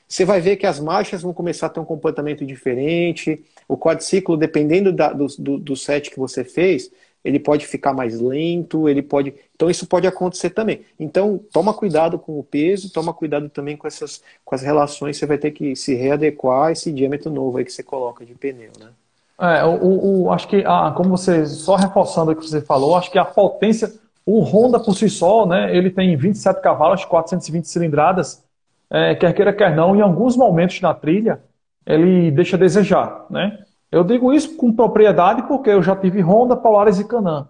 Speaker 2: você vai ver que as marchas vão começar a ter um comportamento diferente. O quadriciclo, dependendo da, do, do, do set que você fez, ele pode ficar mais lento, ele pode. Então isso pode acontecer também. Então toma cuidado com o peso, toma cuidado também com essas com as relações, você vai ter que se readequar a esse diâmetro novo aí que você coloca de pneu, né?
Speaker 1: É, o, o acho que ah, como você só reforçando o que você falou, acho que a potência, o Honda por si só, né, ele tem 27 cavalos, 420 cilindradas, é, quer queira quer não, em alguns momentos na trilha ele deixa a desejar, né? Eu digo isso com propriedade porque eu já tive Honda, Polaris e Canam.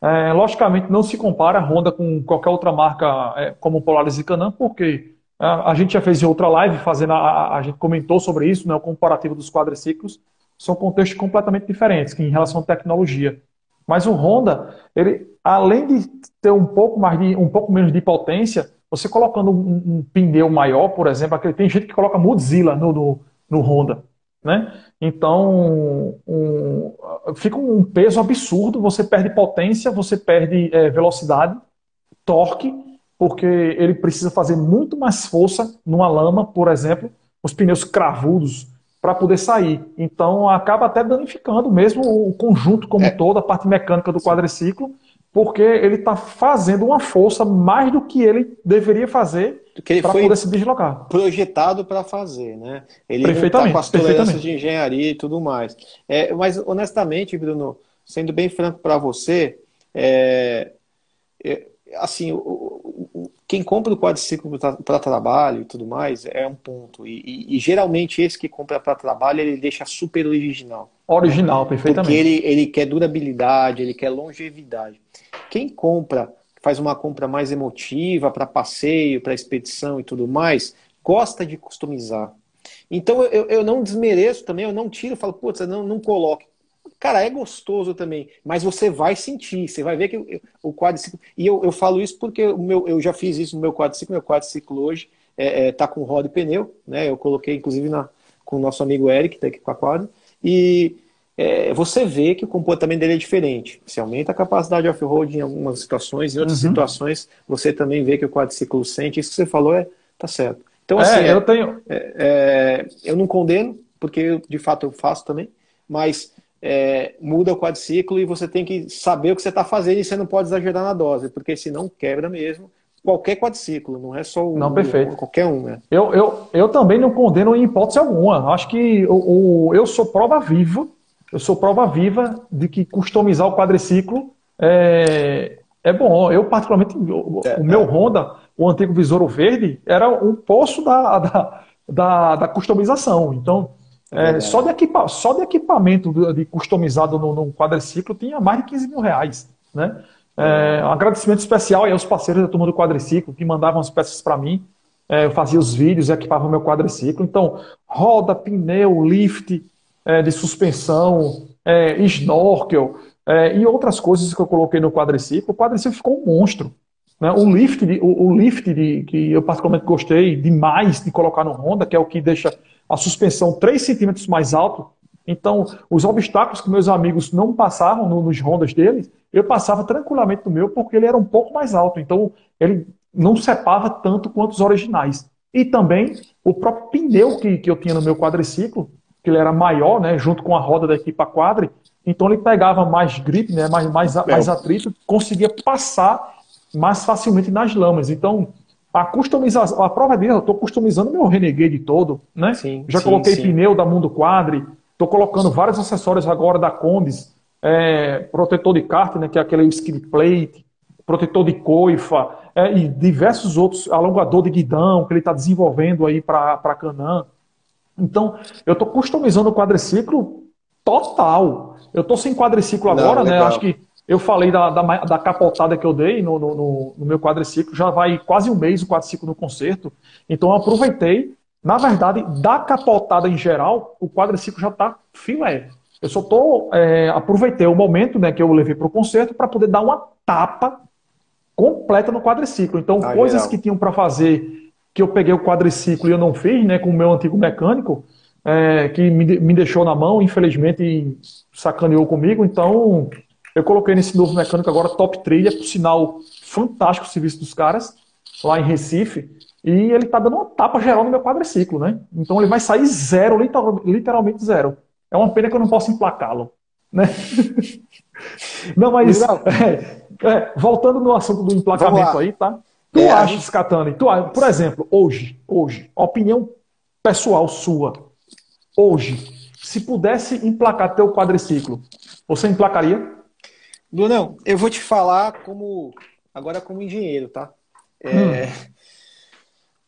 Speaker 1: É, logicamente, não se compara Honda com qualquer outra marca é, como Polaris e Canam, porque a, a, gente já fez outra live, fazendo a, a, a, gente comentou sobre isso, né, o comparativo dos quadriciclos, são contextos completamente diferentes em relação à tecnologia. Mas o Honda, ele, além de ter um pouco, mais de, um pouco menos de potência, você colocando um, um pneu maior, por exemplo, aquele, tem gente que coloca Mozilla no, no, no Honda. Né? Então, um, fica um peso absurdo, você perde potência, você perde é, velocidade, torque, porque ele precisa fazer muito mais força numa lama, por exemplo, os pneus cravudos, para poder sair. Então, acaba até danificando mesmo o conjunto como é. todo, a parte mecânica do quadriciclo, porque ele está fazendo uma força mais do que ele deveria fazer
Speaker 2: foi poder se deslocar. projetado para fazer, né? Ele está com as tolerâncias de engenharia e tudo mais. É, mas honestamente, Bruno, sendo bem franco para você, é, é, assim, o, o, quem compra o quadriciclo para trabalho e tudo mais é um ponto. E, e, e geralmente esse que compra para trabalho ele deixa super original.
Speaker 1: Original, perfeitamente.
Speaker 2: Porque ele, ele quer durabilidade, ele quer longevidade. Quem compra faz uma compra mais emotiva para passeio, para expedição e tudo mais, gosta de customizar. Então eu, eu não desmereço também, eu não tiro, falo, putz, não, não coloque. Cara, é gostoso também, mas você vai sentir, você vai ver que o quadriciclo. E eu, eu falo isso porque o meu, eu já fiz isso no meu quadriciclo, meu quadriciclo hoje é, é, tá com roda e pneu, né? Eu coloquei, inclusive, na, com o nosso amigo Eric, aqui com a quadra, e é, você vê que o comportamento dele é diferente. Você aumenta a capacidade off-road em algumas situações, em outras uhum. situações você também vê que o quadriciclo sente. Isso que você falou é tá certo. Então, assim, é, eu tenho. É, é, eu não condeno, porque eu, de fato eu faço também, mas é, muda o quadriciclo e você tem que saber o que você está fazendo e você não pode exagerar na dose, porque senão quebra mesmo qualquer quadriciclo, não é só o.
Speaker 1: Não, perfeito.
Speaker 2: qualquer um, né?
Speaker 1: Eu, eu, eu também não condeno em hipótese alguma. Acho que o, o eu sou prova viva eu sou prova viva de que customizar o quadriciclo é, é bom. Eu, particularmente, o, é, o meu é. Honda, o antigo Visoro Verde, era um poço da, da, da, da customização. Então, é, só, de equipa, só de equipamento de, customizado no, no, quadriciclo tinha mais de 15 mil reais. Né? É, um agradecimento especial aos parceiros da turma do quadriciclo que mandavam as peças para mim. É, eu fazia os vídeos e equipava o meu quadriciclo. Então, roda, pneu, lift, é, de suspensão, é, snorkel é, e outras coisas que eu coloquei no quadriciclo. O quadriciclo ficou um monstro. Né? O lift, de, o, o, lift de, que eu particularmente gostei demais de colocar no Honda, que é o que deixa a suspensão 3 centímetros mais alto. Então, os obstáculos que meus amigos não passavam no, nos Hondas deles, eu passava tranquilamente no meu, porque ele era um pouco mais alto. Então, ele não sepava tanto quanto os originais. E também o próprio pneu que, que eu tinha no meu quadriciclo, que ele era maior, né, junto com a roda da equipa quadre, então ele pegava mais grip, né, mais, mais, mais atrito, conseguia passar mais facilmente nas lamas. Então, a customização, a prova disso, eu estou customizando meu Renegade todo, né? Sim, Já sim, coloquei sim. pneu da Mundo Quadre, estou colocando vários acessórios agora da Condes, é, protetor de kart, né, que é aquele skid plate, protetor de coifa, é, e diversos outros, alongador de guidão que ele está desenvolvendo aí para Canã. Então, eu estou customizando o quadriciclo total. Eu estou sem quadriciclo agora, Não, né? Acho que eu falei da, da, da, capotada que eu dei no, no, no, meu quadriciclo, já vai quase um mês o quadriciclo no concerto. Então eu aproveitei. Na verdade, da capotada em geral, o quadriciclo já está filé. Eu só tô, é, aproveitei o momento né, que eu levei para o concerto para poder dar uma tapa completa no quadriciclo. Então, ah, coisas que tinham para fazer que eu peguei o quadriciclo e eu não fiz, né, com o meu antigo mecânico, é, que me, me deixou na mão, infelizmente sacaneou comigo, então eu coloquei nesse novo mecânico agora top trilha, por sinal fantástico o serviço dos caras, lá em Recife, e ele tá dando uma tapa geral no meu quadriciclo, né? Então ele vai sair zero, literalmente zero. É uma pena que eu não posso emplacá-lo, né? não, mas é, é, voltando no assunto do emplacamento aí, tá? Tu é, achas, gente... Catani, tu, por exemplo, hoje, hoje, opinião pessoal sua, hoje, se pudesse emplacar teu quadriciclo, você emplacaria?
Speaker 2: Não, eu vou te falar como agora como engenheiro, tá? É, hum.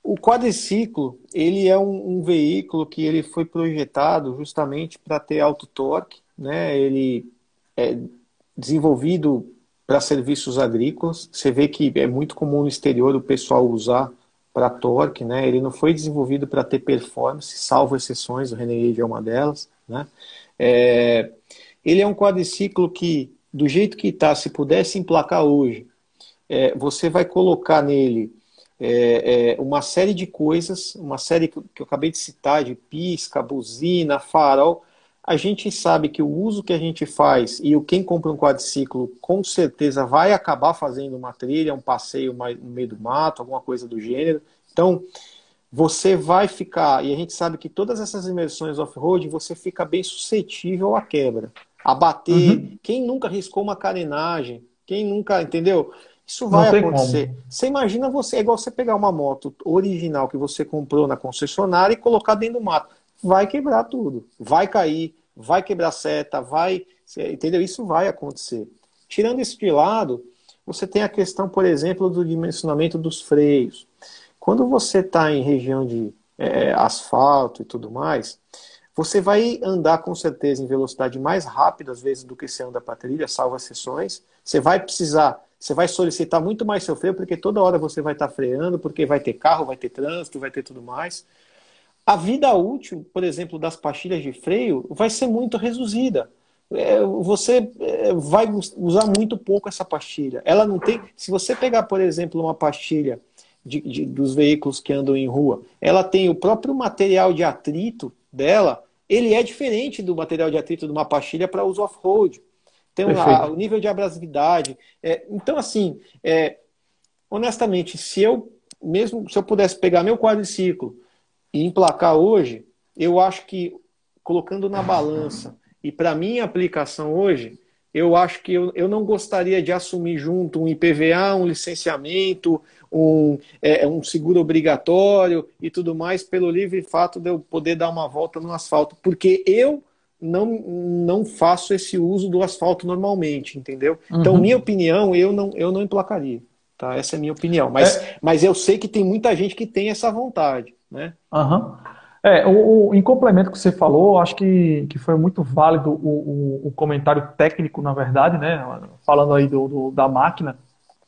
Speaker 2: O quadriciclo ele é um, um, veículo que ele foi projetado justamente para ter alto torque, né? Ele é desenvolvido para serviços agrícolas. Você vê que é muito comum no exterior o pessoal usar para torque, né? Ele não foi desenvolvido para ter performance, salvo exceções, o Renegade é uma delas, né? É... Ele é um quadriciclo que, do jeito que está, se pudesse emplacar hoje, é, você vai colocar nele é, é, uma série de coisas, uma série que, eu acabei de citar, de pisca, buzina, farol, a gente sabe que o uso que a gente faz e o quem compra um quadriciclo com certeza vai acabar fazendo uma trilha, um passeio no meio do mato, alguma coisa do gênero. Então, você vai ficar, e a gente sabe que todas essas imersões off-road, você fica bem suscetível à quebra, a bater. Uhum. Quem nunca riscou uma carenagem? Quem nunca, entendeu? Isso vai acontecer. Como. Você imagina você, é igual você pegar uma moto original que você comprou na concessionária e colocar dentro do mato. Vai quebrar tudo. Vai cair, vai quebrar seta, vai. Entendeu? Isso vai acontecer. Tirando isso de lado, você tem a questão, por exemplo, do dimensionamento dos freios. Quando você está em região de é, asfalto e tudo mais, você vai andar com certeza em velocidade mais rápida, às vezes, do que você anda para trilha, salvo as sessões. Você vai precisar, você vai solicitar muito mais seu freio, porque toda hora você vai estar tá freando, porque vai ter carro, vai ter trânsito, vai ter tudo mais. A vida útil, por exemplo, das pastilhas de freio vai ser muito reduzida. É, você é, vai usar muito pouco essa pastilha. Ela não tem. Se você pegar, por exemplo, uma pastilha de, de, dos veículos que andam em rua, ela tem o próprio material de atrito dela, ele é diferente do material de atrito de uma pastilha para uso off-road. Tem o nível de abrasividade. É, então, assim, é, honestamente, se eu mesmo se eu pudesse pegar meu quadriciclo e emplacar hoje, eu acho que colocando na balança e para minha aplicação hoje, eu acho que eu, eu não gostaria de assumir junto um IPVA, um licenciamento, um, é, um seguro obrigatório e tudo mais, pelo livre fato de eu poder dar uma volta no asfalto, porque eu não, não faço esse uso do asfalto normalmente, entendeu? Então, uhum. Então, minha opinião, eu não, eu não emplacaria. Tá? Essa é a minha opinião. Mas, é... mas eu sei que tem muita gente que tem essa vontade. Né?
Speaker 1: Uhum. É, o, o, em complemento que você falou, acho que, que foi muito válido o, o, o comentário técnico, na verdade, né? Falando aí do, do, da máquina.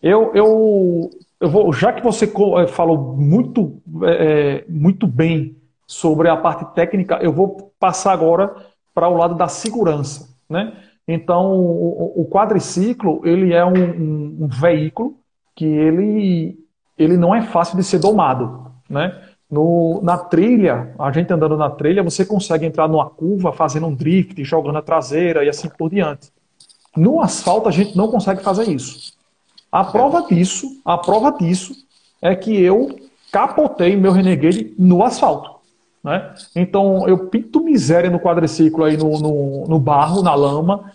Speaker 1: Eu, eu, eu vou, já que você eh, falou muito, é, muito bem sobre a parte técnica, eu vou passar agora para o lado da segurança, né? Então, o, o quadriciclo, ele é um, um, um veículo que ele, ele não é fácil de ser domado, né? No, na trilha, a gente andando na trilha, você consegue entrar numa curva fazendo um drift, jogando a traseira e assim por diante. No asfalto, a gente não consegue fazer isso. A prova disso, a prova disso é que eu capotei meu Renegade no asfalto. Né? Então, eu pinto miséria no quadriciclo aí no, no, no barro, na lama,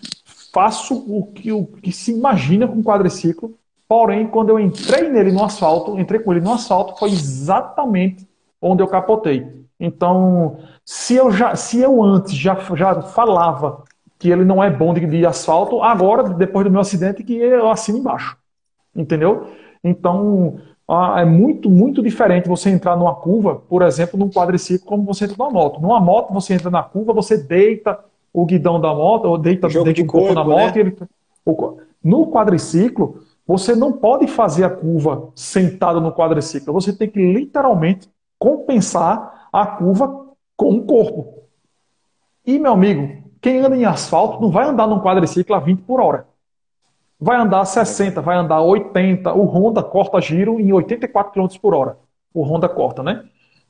Speaker 1: faço o que, o que se imagina com quadriciclo, porém, quando eu entrei nele no asfalto, entrei com ele no asfalto, foi exatamente onde eu capotei. Então, se eu, já, se eu antes já, já falava que ele não é bom de, de asfalto, agora, depois do meu acidente, que eu assino embaixo. Entendeu? Então, é muito, muito diferente você entrar numa curva, por exemplo, num quadriciclo, como você entra numa moto. Numa moto, você entra na curva, você deita o guidão da moto, ou deita, deita de um corpo, na moto. Né? Ele... No quadriciclo, você não pode fazer a curva sentado no quadriciclo. Você tem que literalmente compensar a curva com o corpo. E, meu amigo, quem anda em asfalto não vai andar num quadriciclo a 20 por hora. Vai andar a 60, vai andar a 80. O Honda corta giro em 84 km por hora. O Honda corta, né?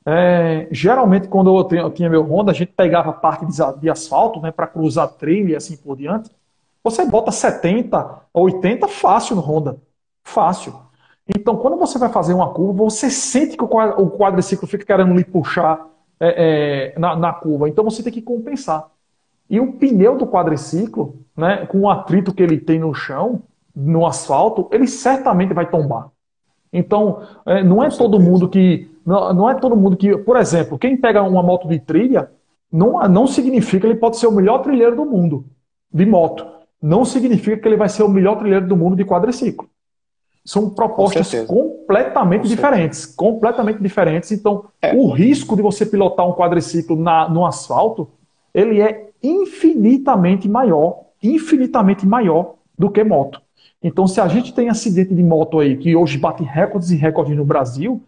Speaker 1: É, geralmente, quando eu, tinha meu Honda, a gente pegava parte de, de asfalto né, para cruzar trilha e assim por diante. Você bota 70, 80 fácil no Honda. Fácil. Então, quando você vai fazer uma curva, você sente que o quadriciclo fica querendo lhe puxar é, é, na, na, curva. Então, você tem que compensar. E o pneu do quadriciclo, né, com o atrito que ele tem no chão, no asfalto, ele certamente vai tombar. Então, é, não é todo mundo que. Não, não, é todo mundo que. Por exemplo, quem pega uma moto de trilha, não, não significa que ele pode ser o melhor trilheiro do mundo de moto. Não significa que ele vai ser o melhor trilheiro do mundo de quadriciclo. São propostas completamente Com diferentes. Certeza. Completamente diferentes. Então, é. o risco de você pilotar um quadriciclo na, no asfalto, ele é infinitamente maior, infinitamente maior do que moto. Então, se a gente tem acidente de moto aí, que hoje bate recordes e recordes no Brasil,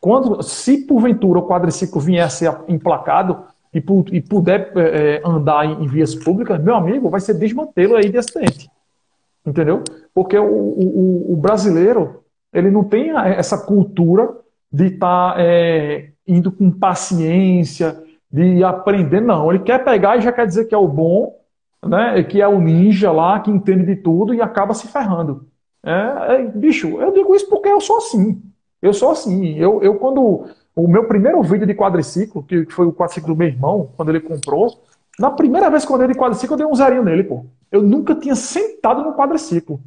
Speaker 1: quando, se porventura o quadriciclo vier a ser emplacado e, e puder é, andar em, em, vias públicas, meu amigo, vai ser desmantelo aí de acidente. Entendeu? Porque o, o, o brasileiro, ele não tem essa cultura de estar tá, é, indo com paciência, de aprender, não. Ele quer pegar e já quer dizer que é o bom, né? que é o ninja lá, que entende de tudo e acaba se ferrando. É, é, bicho, eu digo isso porque eu sou assim. Eu sou assim. Eu, eu quando. O meu primeiro vídeo de quadriciclo, que foi o quadriciclo do meu irmão, quando ele comprou, na primeira vez que eu andei de quadriciclo, eu dei um zerinho nele, pô. Eu nunca tinha sentado no quadriciclo.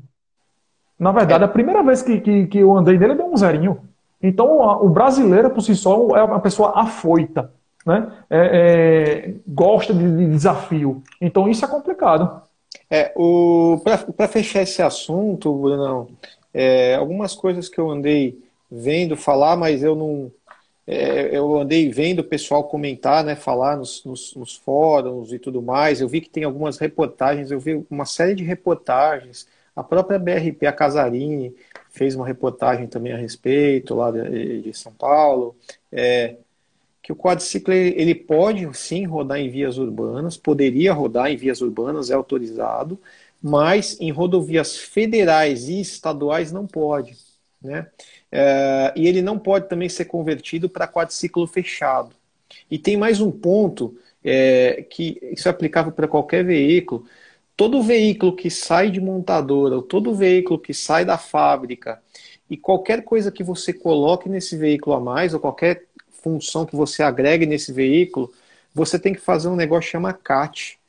Speaker 1: Na verdade, é. a primeira vez que, que, que eu andei nele, deu um zerinho. Então, a, o brasileiro, por si só, é uma pessoa afoita, né? É, é, gosta de, de, desafio. Então, isso é complicado.
Speaker 2: É, Para fechar esse assunto, Brunão, é, algumas coisas que eu andei vendo falar, mas eu não. É, eu andei vendo o pessoal comentar, né, falar nos, nos, nos, fóruns e tudo mais. Eu vi que tem algumas reportagens, eu vi uma série de reportagens. A própria BRP, a Casarini, fez uma reportagem também a respeito lá de, de São Paulo. É, que o quadriciclo ele pode sim rodar em vias urbanas, poderia rodar em vias urbanas, é autorizado, mas em rodovias federais e estaduais não pode. Né? É, e ele não pode também ser convertido para quadriciclo fechado. E tem mais um ponto é, que isso é aplicável para qualquer veículo. Todo veículo que sai de montadora, ou todo veículo que sai da fábrica, e qualquer coisa que você coloque nesse veículo a mais, ou qualquer função que você agregue nesse veículo, você tem que fazer um negócio que chama CAT,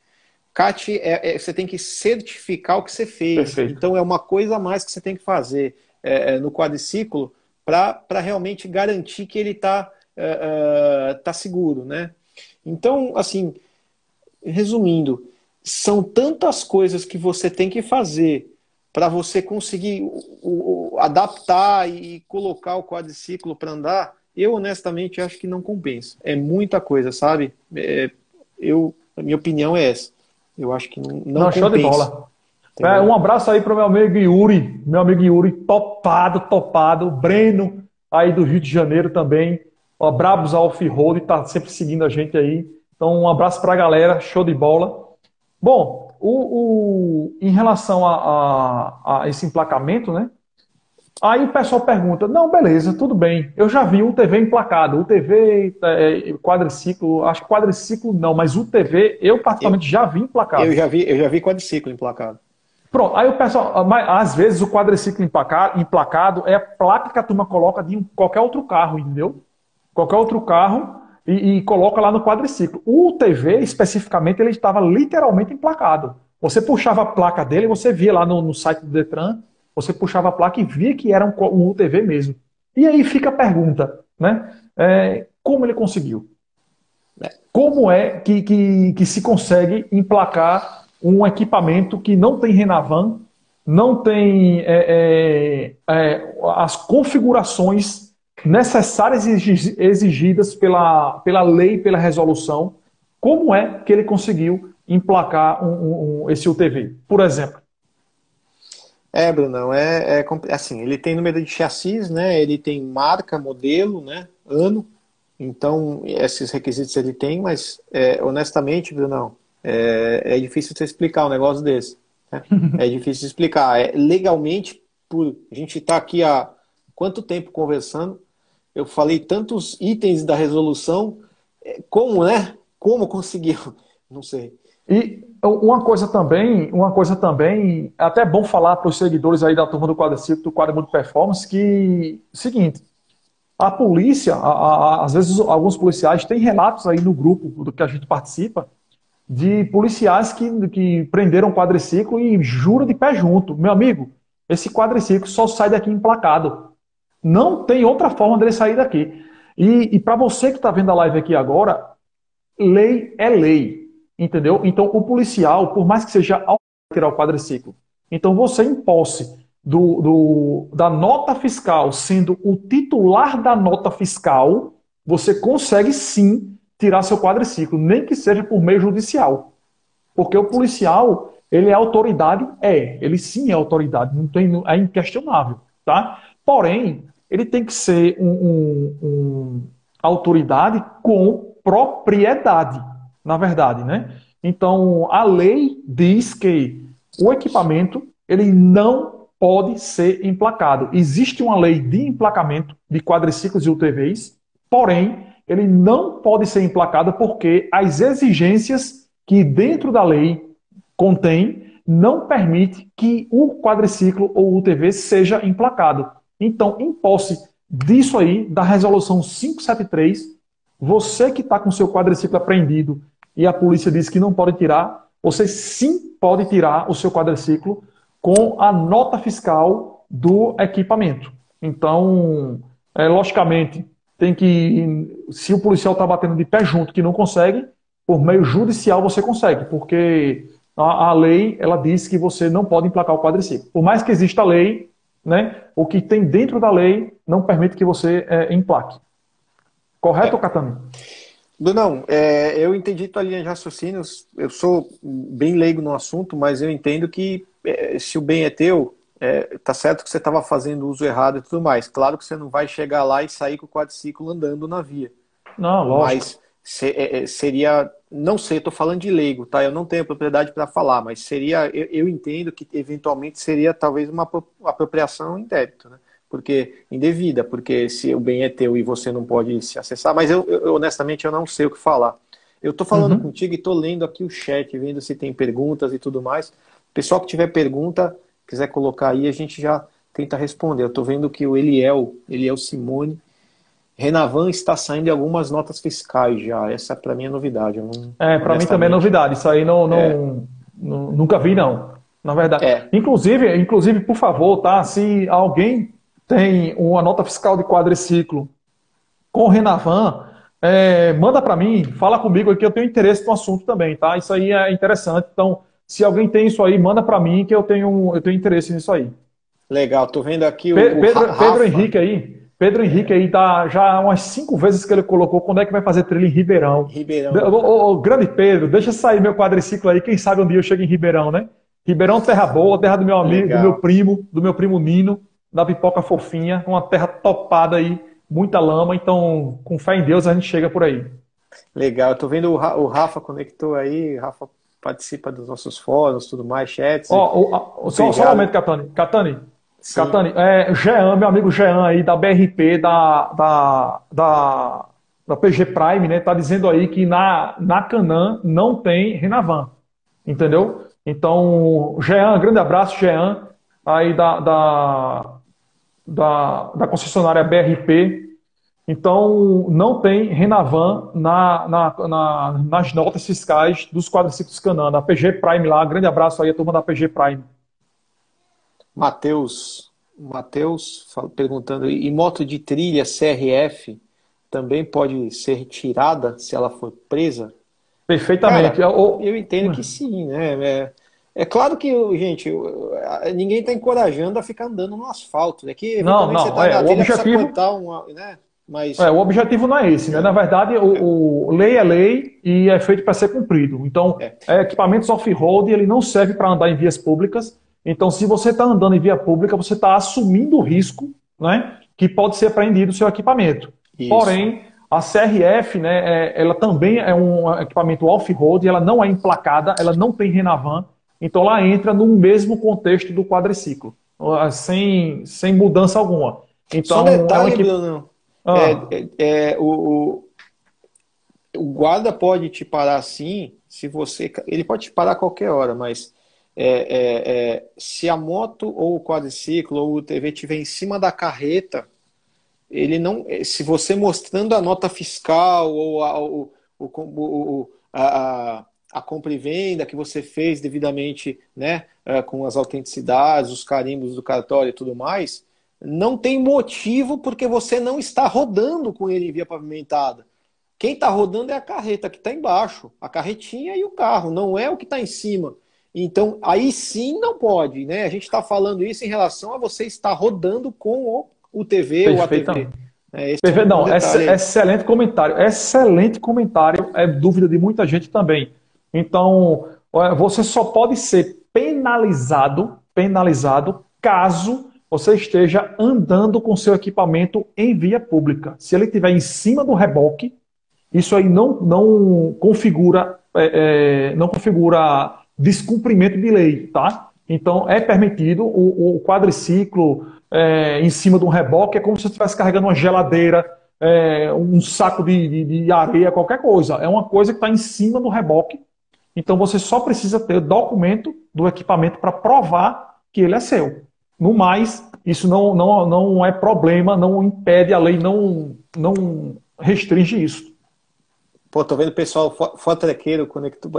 Speaker 2: CAT é, é, você tem que certificar o que você fez. Perfeito. Então é uma coisa a mais que você tem que fazer é, é no quadriciclo para realmente garantir que ele está é, é, tá seguro, né? Então, assim, resumindo, são tantas coisas que você tem que fazer para você conseguir o, o, adaptar e colocar o quadriciclo para andar. Eu honestamente acho que não compensa. É muita coisa, sabe? É, eu, a minha opinião é essa. Eu acho que não, não, não
Speaker 1: show de bola. É, um abraço aí para o meu amigo Yuri, meu amigo Yuri, topado, topado. Breno, aí do Rio de Janeiro também. Ó, Brabos Off-Road, tá sempre seguindo a gente aí. Então, um abraço para a galera, show de bola. Bom, o, o em relação a, a, a esse emplacamento, né? Aí o pessoal pergunta: não, beleza, tudo bem. Eu já vi o TV emplacado, o TV é, quadriciclo, acho que quadriciclo não, mas o TV eu particularmente eu, já vi emplacado.
Speaker 2: Eu já vi, eu já vi quadriciclo emplacado.
Speaker 1: Pronto, aí o pessoal, mas, às vezes o quadriciclo emplacado, emplacado é a placa que a turma coloca de qualquer outro carro, entendeu? Qualquer outro carro e, e coloca lá no quadriciclo. O TV, especificamente, ele estava literalmente emplacado. Você puxava a placa dele, você via lá no, no site do Detran você puxava a placa e via que era um, um UTV mesmo. E aí fica a pergunta, né? É, como ele conseguiu? É. Como é que, que, que se consegue emplacar um equipamento que não tem Renavan, não tem é, é, é as configurações necessárias exigidas pela, pela lei, pela resolução? Como é que ele conseguiu emplacar um, um, esse UTV? Por exemplo,
Speaker 2: é, Brunão, é, é, assim, ele tem número de chassis, né? Ele tem marca, modelo, né? Ano. Então, esses requisitos ele tem, mas é, honestamente, Brunão, é, é difícil você explicar um negócio desse. Né? É difícil explicar. É, legalmente, por a gente está aqui há quanto tempo conversando, eu falei tantos itens da resolução, é, como, né? Como conseguiu? Não sei.
Speaker 1: E uma coisa também, uma coisa também, é até bom falar para os seguidores aí da turma do quadriciclo, do quadro de performance, que seguinte, a polícia, a, a, às vezes alguns policiais têm relatos aí no grupo do que a gente participa, de policiais que, que prenderam quadriciclo e jura de pé junto. Meu amigo, esse quadriciclo só sai daqui emplacado. Não tem outra forma dele sair daqui. E, e para você que está vendo a live aqui agora, lei é lei. Entendeu? Então, o policial, por mais que seja ao tirar o quadriciclo, então você em posse do, do, da nota fiscal, sendo o titular da nota fiscal, você consegue sim tirar seu quadriciclo, nem que seja por meio judicial. Porque o policial, ele é autoridade? É, ele sim é autoridade, não tem, é inquestionável. Tá? Porém, ele tem que ser um, um, um autoridade com propriedade na verdade, né? Então, a lei diz que o equipamento ele não pode ser emplacado. Existe uma lei de emplacamento de quadriciclos e UTVs, porém, ele não pode ser emplacado porque as exigências que dentro da lei contém não permite que o quadriciclo ou UTV seja emplacado. Então, em posse disso aí, da resolução 573, você que está com seu quadriciclo apreendido e a polícia diz que não pode tirar, você sim pode tirar o seu quadriciclo com a nota fiscal do equipamento. Então, é, logicamente, tem que, se o policial está batendo de pé junto que não consegue, por meio judicial você consegue, porque a, a, lei ela diz que você não pode emplacar o quadriciclo. Por mais que exista a lei, né, o que tem dentro da lei não permite que você é, emplaque. Correto, é.
Speaker 2: Não, é, eu entendi tua linha de raciocínio. Eu sou bem leigo no assunto, mas eu entendo que é, se o bem é teu, é, tá certo que você estava fazendo uso errado e tudo mais. Claro que você não vai chegar lá e sair com o quadriciclo andando na via.
Speaker 1: Não, lógico.
Speaker 2: Mas se, é, é seria, não sei, estou falando de leigo, tá? Eu não tenho propriedade para falar, mas seria, eu, eu, entendo que eventualmente seria talvez uma apropriação em débito, né? Porque indevida, porque se o bem é teu e você não pode se acessar, mas eu, eu honestamente eu não sei o que falar. Eu estou falando uhum. contigo e estou lendo aqui o chat, vendo se tem perguntas e tudo mais. Pessoal que tiver pergunta, quiser colocar aí, a gente já tenta responder. Eu estou vendo que o Eliel, Eliel Simone, Renavan está saindo em algumas notas fiscais já. Essa para mim é novidade. Não,
Speaker 1: é, para mim também é novidade. Isso aí não, não, é. não, nunca vi, não. Na verdade. É. Inclusive, inclusive, por favor, tá? Se alguém tem uma nota fiscal de quadriciclo com Renavan, é, manda para mim, fala comigo aqui, eu tenho interesse no assunto também, tá? Isso aí é interessante. Então, se alguém tem isso aí, manda para mim que eu tenho, eu tenho interesse nisso aí.
Speaker 2: Legal, tô vendo aqui o,
Speaker 1: Pedro, o Pedro Henrique aí. Pedro Henrique aí tá já umas cinco vezes que ele colocou quando é que vai fazer trilha em Ribeirão.
Speaker 2: Ribeirão.
Speaker 1: O, grande Pedro, deixa sair meu quadriciclo aí, quem sabe um dia eu chego em Ribeirão, né? Ribeirão terra boa, terra do meu amigo, Legal. do meu primo, do meu primo Nino, da pipoca fofinha, uma terra topada aí, muita lama, então com fé em Deus a gente chega por aí.
Speaker 2: Legal, eu tô vendo o Rafa conectou aí, Rafa participa dos nossos fóruns, tudo mais, chats.
Speaker 1: Oh, oh, só, só um momento, Catani. Catani, Catani é, Jean, meu amigo Jean aí da BRP, da, da, da, da PG Prime, né, tá dizendo aí que na, na Canã não tem Renavan, entendeu? Então, Jean, grande abraço, Jean, aí da, da, da, da concessionária BRP, então, não tem Renavan na, na, na, nas notas fiscais dos quadriciclos Canana. A PG Prime lá, grande abraço aí a turma da PG Prime.
Speaker 2: Matheus, Matheus perguntando, e moto de trilha CRF também pode ser retirada se ela for presa?
Speaker 1: Perfeitamente.
Speaker 2: Cara, eu, eu, entendo que sim, né? É, é claro que, gente, ninguém está encorajando a ficar andando no asfalto. É que
Speaker 1: não, não, você tá é, o objetivo... Uma, né? Mas... É, o objetivo não é esse, né? Na verdade, o, o lei é lei e é feito para ser cumprido. Então, é. É, equipamentos off-road ele não serve para andar em vias públicas. Então, se você está andando em via pública, você está assumindo o risco, né? Que pode ser apreendido o seu equipamento. Isso. Porém, a CRF, né? É, ela também é um equipamento off-road, ela não é emplacada, ela não tem Renavan. Então, ela entra no mesmo contexto do quadriciclo, sem, sem mudança alguma. Então, Só
Speaker 2: detalhe, é um equip... Ah. É, é, é, o, o, guarda pode te parar assim, se você. Ele pode te parar a qualquer hora, mas é, é, é se a moto ou o quadriciclo ou o TV estiver em cima da carreta, ele não. Se você mostrando a nota fiscal ou a, o, o, a, a compra e venda que você fez devidamente, né, com as autenticidades, os carimbos do cartório e tudo mais, não tem motivo porque você não está rodando com ele em via pavimentada. Quem está rodando é a carreta que está embaixo, a carretinha e o carro, não é o que está em cima. Então, aí sim não pode, né? A gente está falando isso em relação a você estar rodando com o, o TV ou a TV.
Speaker 1: É, Perfeito, é não, excelente comentário. Excelente comentário, é dúvida de muita gente também. Então, você só pode ser penalizado, penalizado caso você esteja andando com seu equipamento em via pública. Se ele estiver em cima do reboque, isso aí não, não configura é, é, não configura descumprimento de lei, tá? Então é permitido o, o quadriciclo é, em cima de um reboque é como se você estivesse carregando uma geladeira, é, um saco de, de, de, areia, qualquer coisa. É uma coisa que está em cima do reboque. Então você só precisa ter documento do equipamento para provar que ele é seu. No mais, isso não, não, não é problema, não impede, a lei não, não restringe isso.
Speaker 2: Pô, tô vendo o pessoal Fotraqueiro conectou.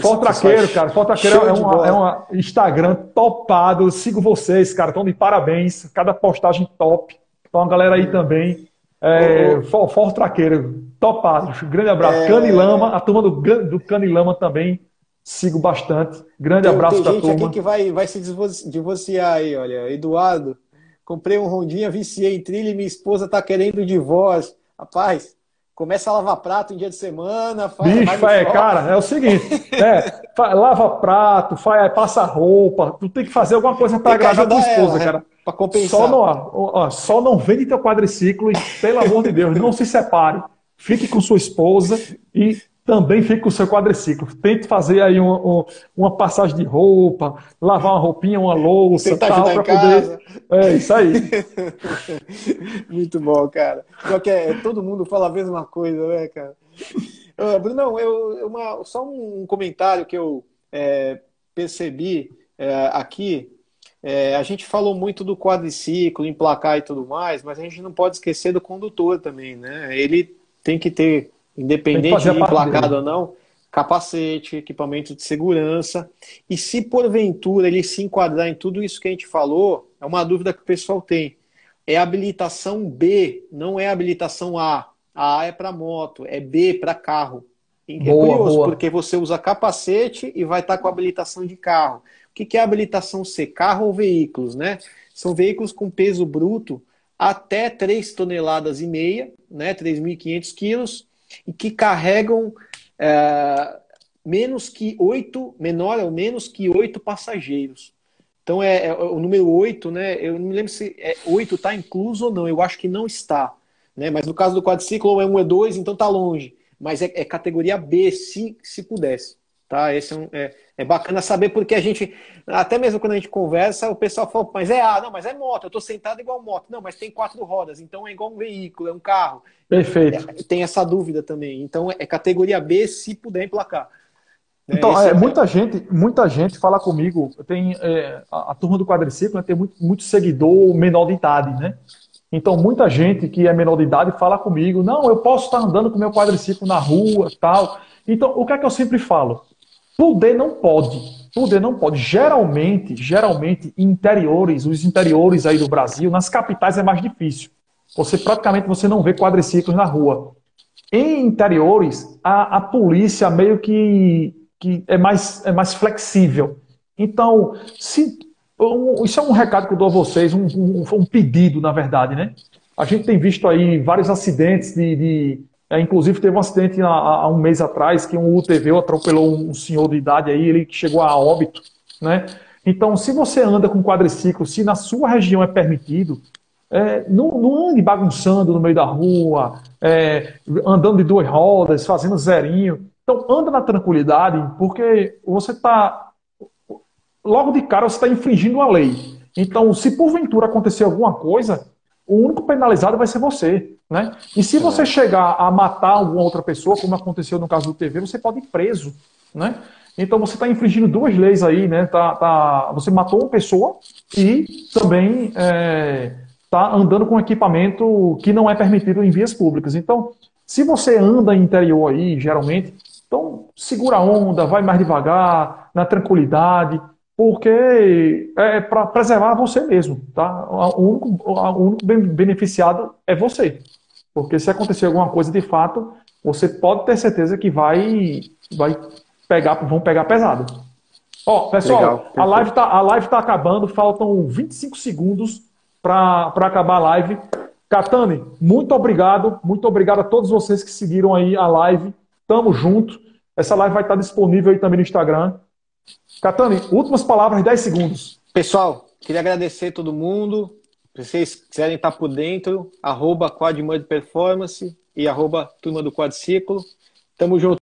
Speaker 1: Fotraqueiro, cara. Fotraqueiro é um é uma Instagram topado. Sigo vocês, cara. Estão de parabéns. Cada postagem top. Então, a galera aí também. É, Fotraqueiro, topado. Grande abraço. É... Canilama, a turma do, do Canilama também. Sigo bastante. Grande
Speaker 2: tem,
Speaker 1: abraço
Speaker 2: para
Speaker 1: turma.
Speaker 2: Tem gente aqui que vai, vai se divorciar aí, olha. Eduardo, comprei um Rondinha, viciei em trilha e minha esposa tá querendo divórcio. Rapaz, começa a lavar prato em dia de semana.
Speaker 1: Faz, Bicho, é, cara, é o seguinte: é, lava prato, faz, passa roupa, tu tem que fazer alguma coisa para agradar a tua esposa, ela, né? cara.
Speaker 2: Para compensar.
Speaker 1: Só não, ó, só não vende teu quadriciclo e, pelo amor de Deus, não se separe. Fique com sua esposa e também com o seu quadriciclo. Tente fazer aí uma, uma, passagem de roupa, lavar uma roupinha, uma louça,
Speaker 2: tal, poder.
Speaker 1: É isso aí.
Speaker 2: Muito bom, cara. Só que é, todo mundo fala a mesma coisa, né, cara? Uh, Brunão, eu, uma, só um comentário que eu é, percebi é, aqui. É, a gente falou muito do quadriciclo, emplacar e tudo mais, mas a gente não pode esquecer do condutor também, né? Ele tem que ter independente de emplacado ou não, capacete, equipamento de segurança. E se porventura ele se enquadrar em tudo isso que a gente falou, é uma dúvida que o pessoal tem. É habilitação B, não é habilitação A. A A é para moto, é B para carro. É boa, curioso, boa. porque você usa capacete e vai estar tá com habilitação de carro. O que é habilitação C? Carro ou veículos, né? São veículos com peso bruto até 3 toneladas e meia, né? 3.500 quilos, e que carregam é, menos que oito, menor ou menos que oito passageiros. Então é, é, o número oito, né? Eu não me lembro se é, está incluso ou não. Eu acho que não está, né? Mas no caso do quadriciclo é um é dois, então está longe. Mas é, é categoria B, se se pudesse. Tá? Esse é, um, é, é, bacana saber porque a gente, até mesmo quando a gente conversa, o pessoal fala, mas é A, não, mas é moto, eu estou sentado igual moto. Não, mas tem quatro rodas, então é igual um veículo, é um carro.
Speaker 1: Perfeito.
Speaker 2: É, tem essa dúvida também. Então é categoria B se puder emplacar.
Speaker 1: Né, então, é, muita gente, muita gente fala comigo, tem é, a, a, turma do quadriciclo né, tem muito, muito seguidor menor de idade, né? Então, muita gente que é menor de idade fala comigo, não, eu posso estar andando com meu quadriciclo na rua, tal. Então, o que é que eu sempre falo? Poder não pode. Poder não pode. Geralmente, geralmente, interiores, os interiores aí do Brasil, nas capitais é mais difícil. Você praticamente você não vê quadriciclos na rua. Em interiores, a, a polícia meio que, que é, mais, é mais flexível. Então, se, um, isso é um recado que eu dou a vocês, um, um, um, pedido, na verdade, né? A gente tem visto aí vários acidentes de, de é, inclusive, teve um acidente há, um mês atrás que um UTV atropelou um senhor de idade aí, ele chegou a óbito, né? Então, se você anda com quadriciclo, se na sua região é permitido, é, não, não, ande bagunçando no meio da rua, é, andando de duas rodas, fazendo zerinho. Então, anda na tranquilidade, porque você está. Logo de cara, você está infringindo a lei. Então, se porventura acontecer alguma coisa, o único penalizado vai ser você. Né? E se você chegar a matar alguma outra pessoa, como aconteceu no caso do TV, você pode ir preso. Né? Então você está infringindo duas leis aí, né? Tá, tá, você matou uma pessoa e também está é, tá andando com equipamento que não é permitido em vias públicas. Então, se você anda em interior aí, geralmente, então segura a onda, vai mais devagar, na tranquilidade, porque é para preservar você mesmo, tá? O único, o único beneficiado é você. Porque se acontecer alguma coisa de fato, você pode ter certeza que vai, vai pegar, vão pegar pesado. Ó, pessoal, Legal, a live tá, a live tá acabando, faltam 25 segundos para acabar a live. Catane, muito obrigado, muito obrigado a todos vocês que seguiram aí a live. Tamo junto. Essa live vai estar disponível aí também no Instagram. Catani, últimas palavras, 10 segundos.
Speaker 2: Pessoal, queria agradecer a todo mundo. Se vocês quiserem estar por dentro, arroba Performance e arroba Turma do Quadciclo. Tamo junto.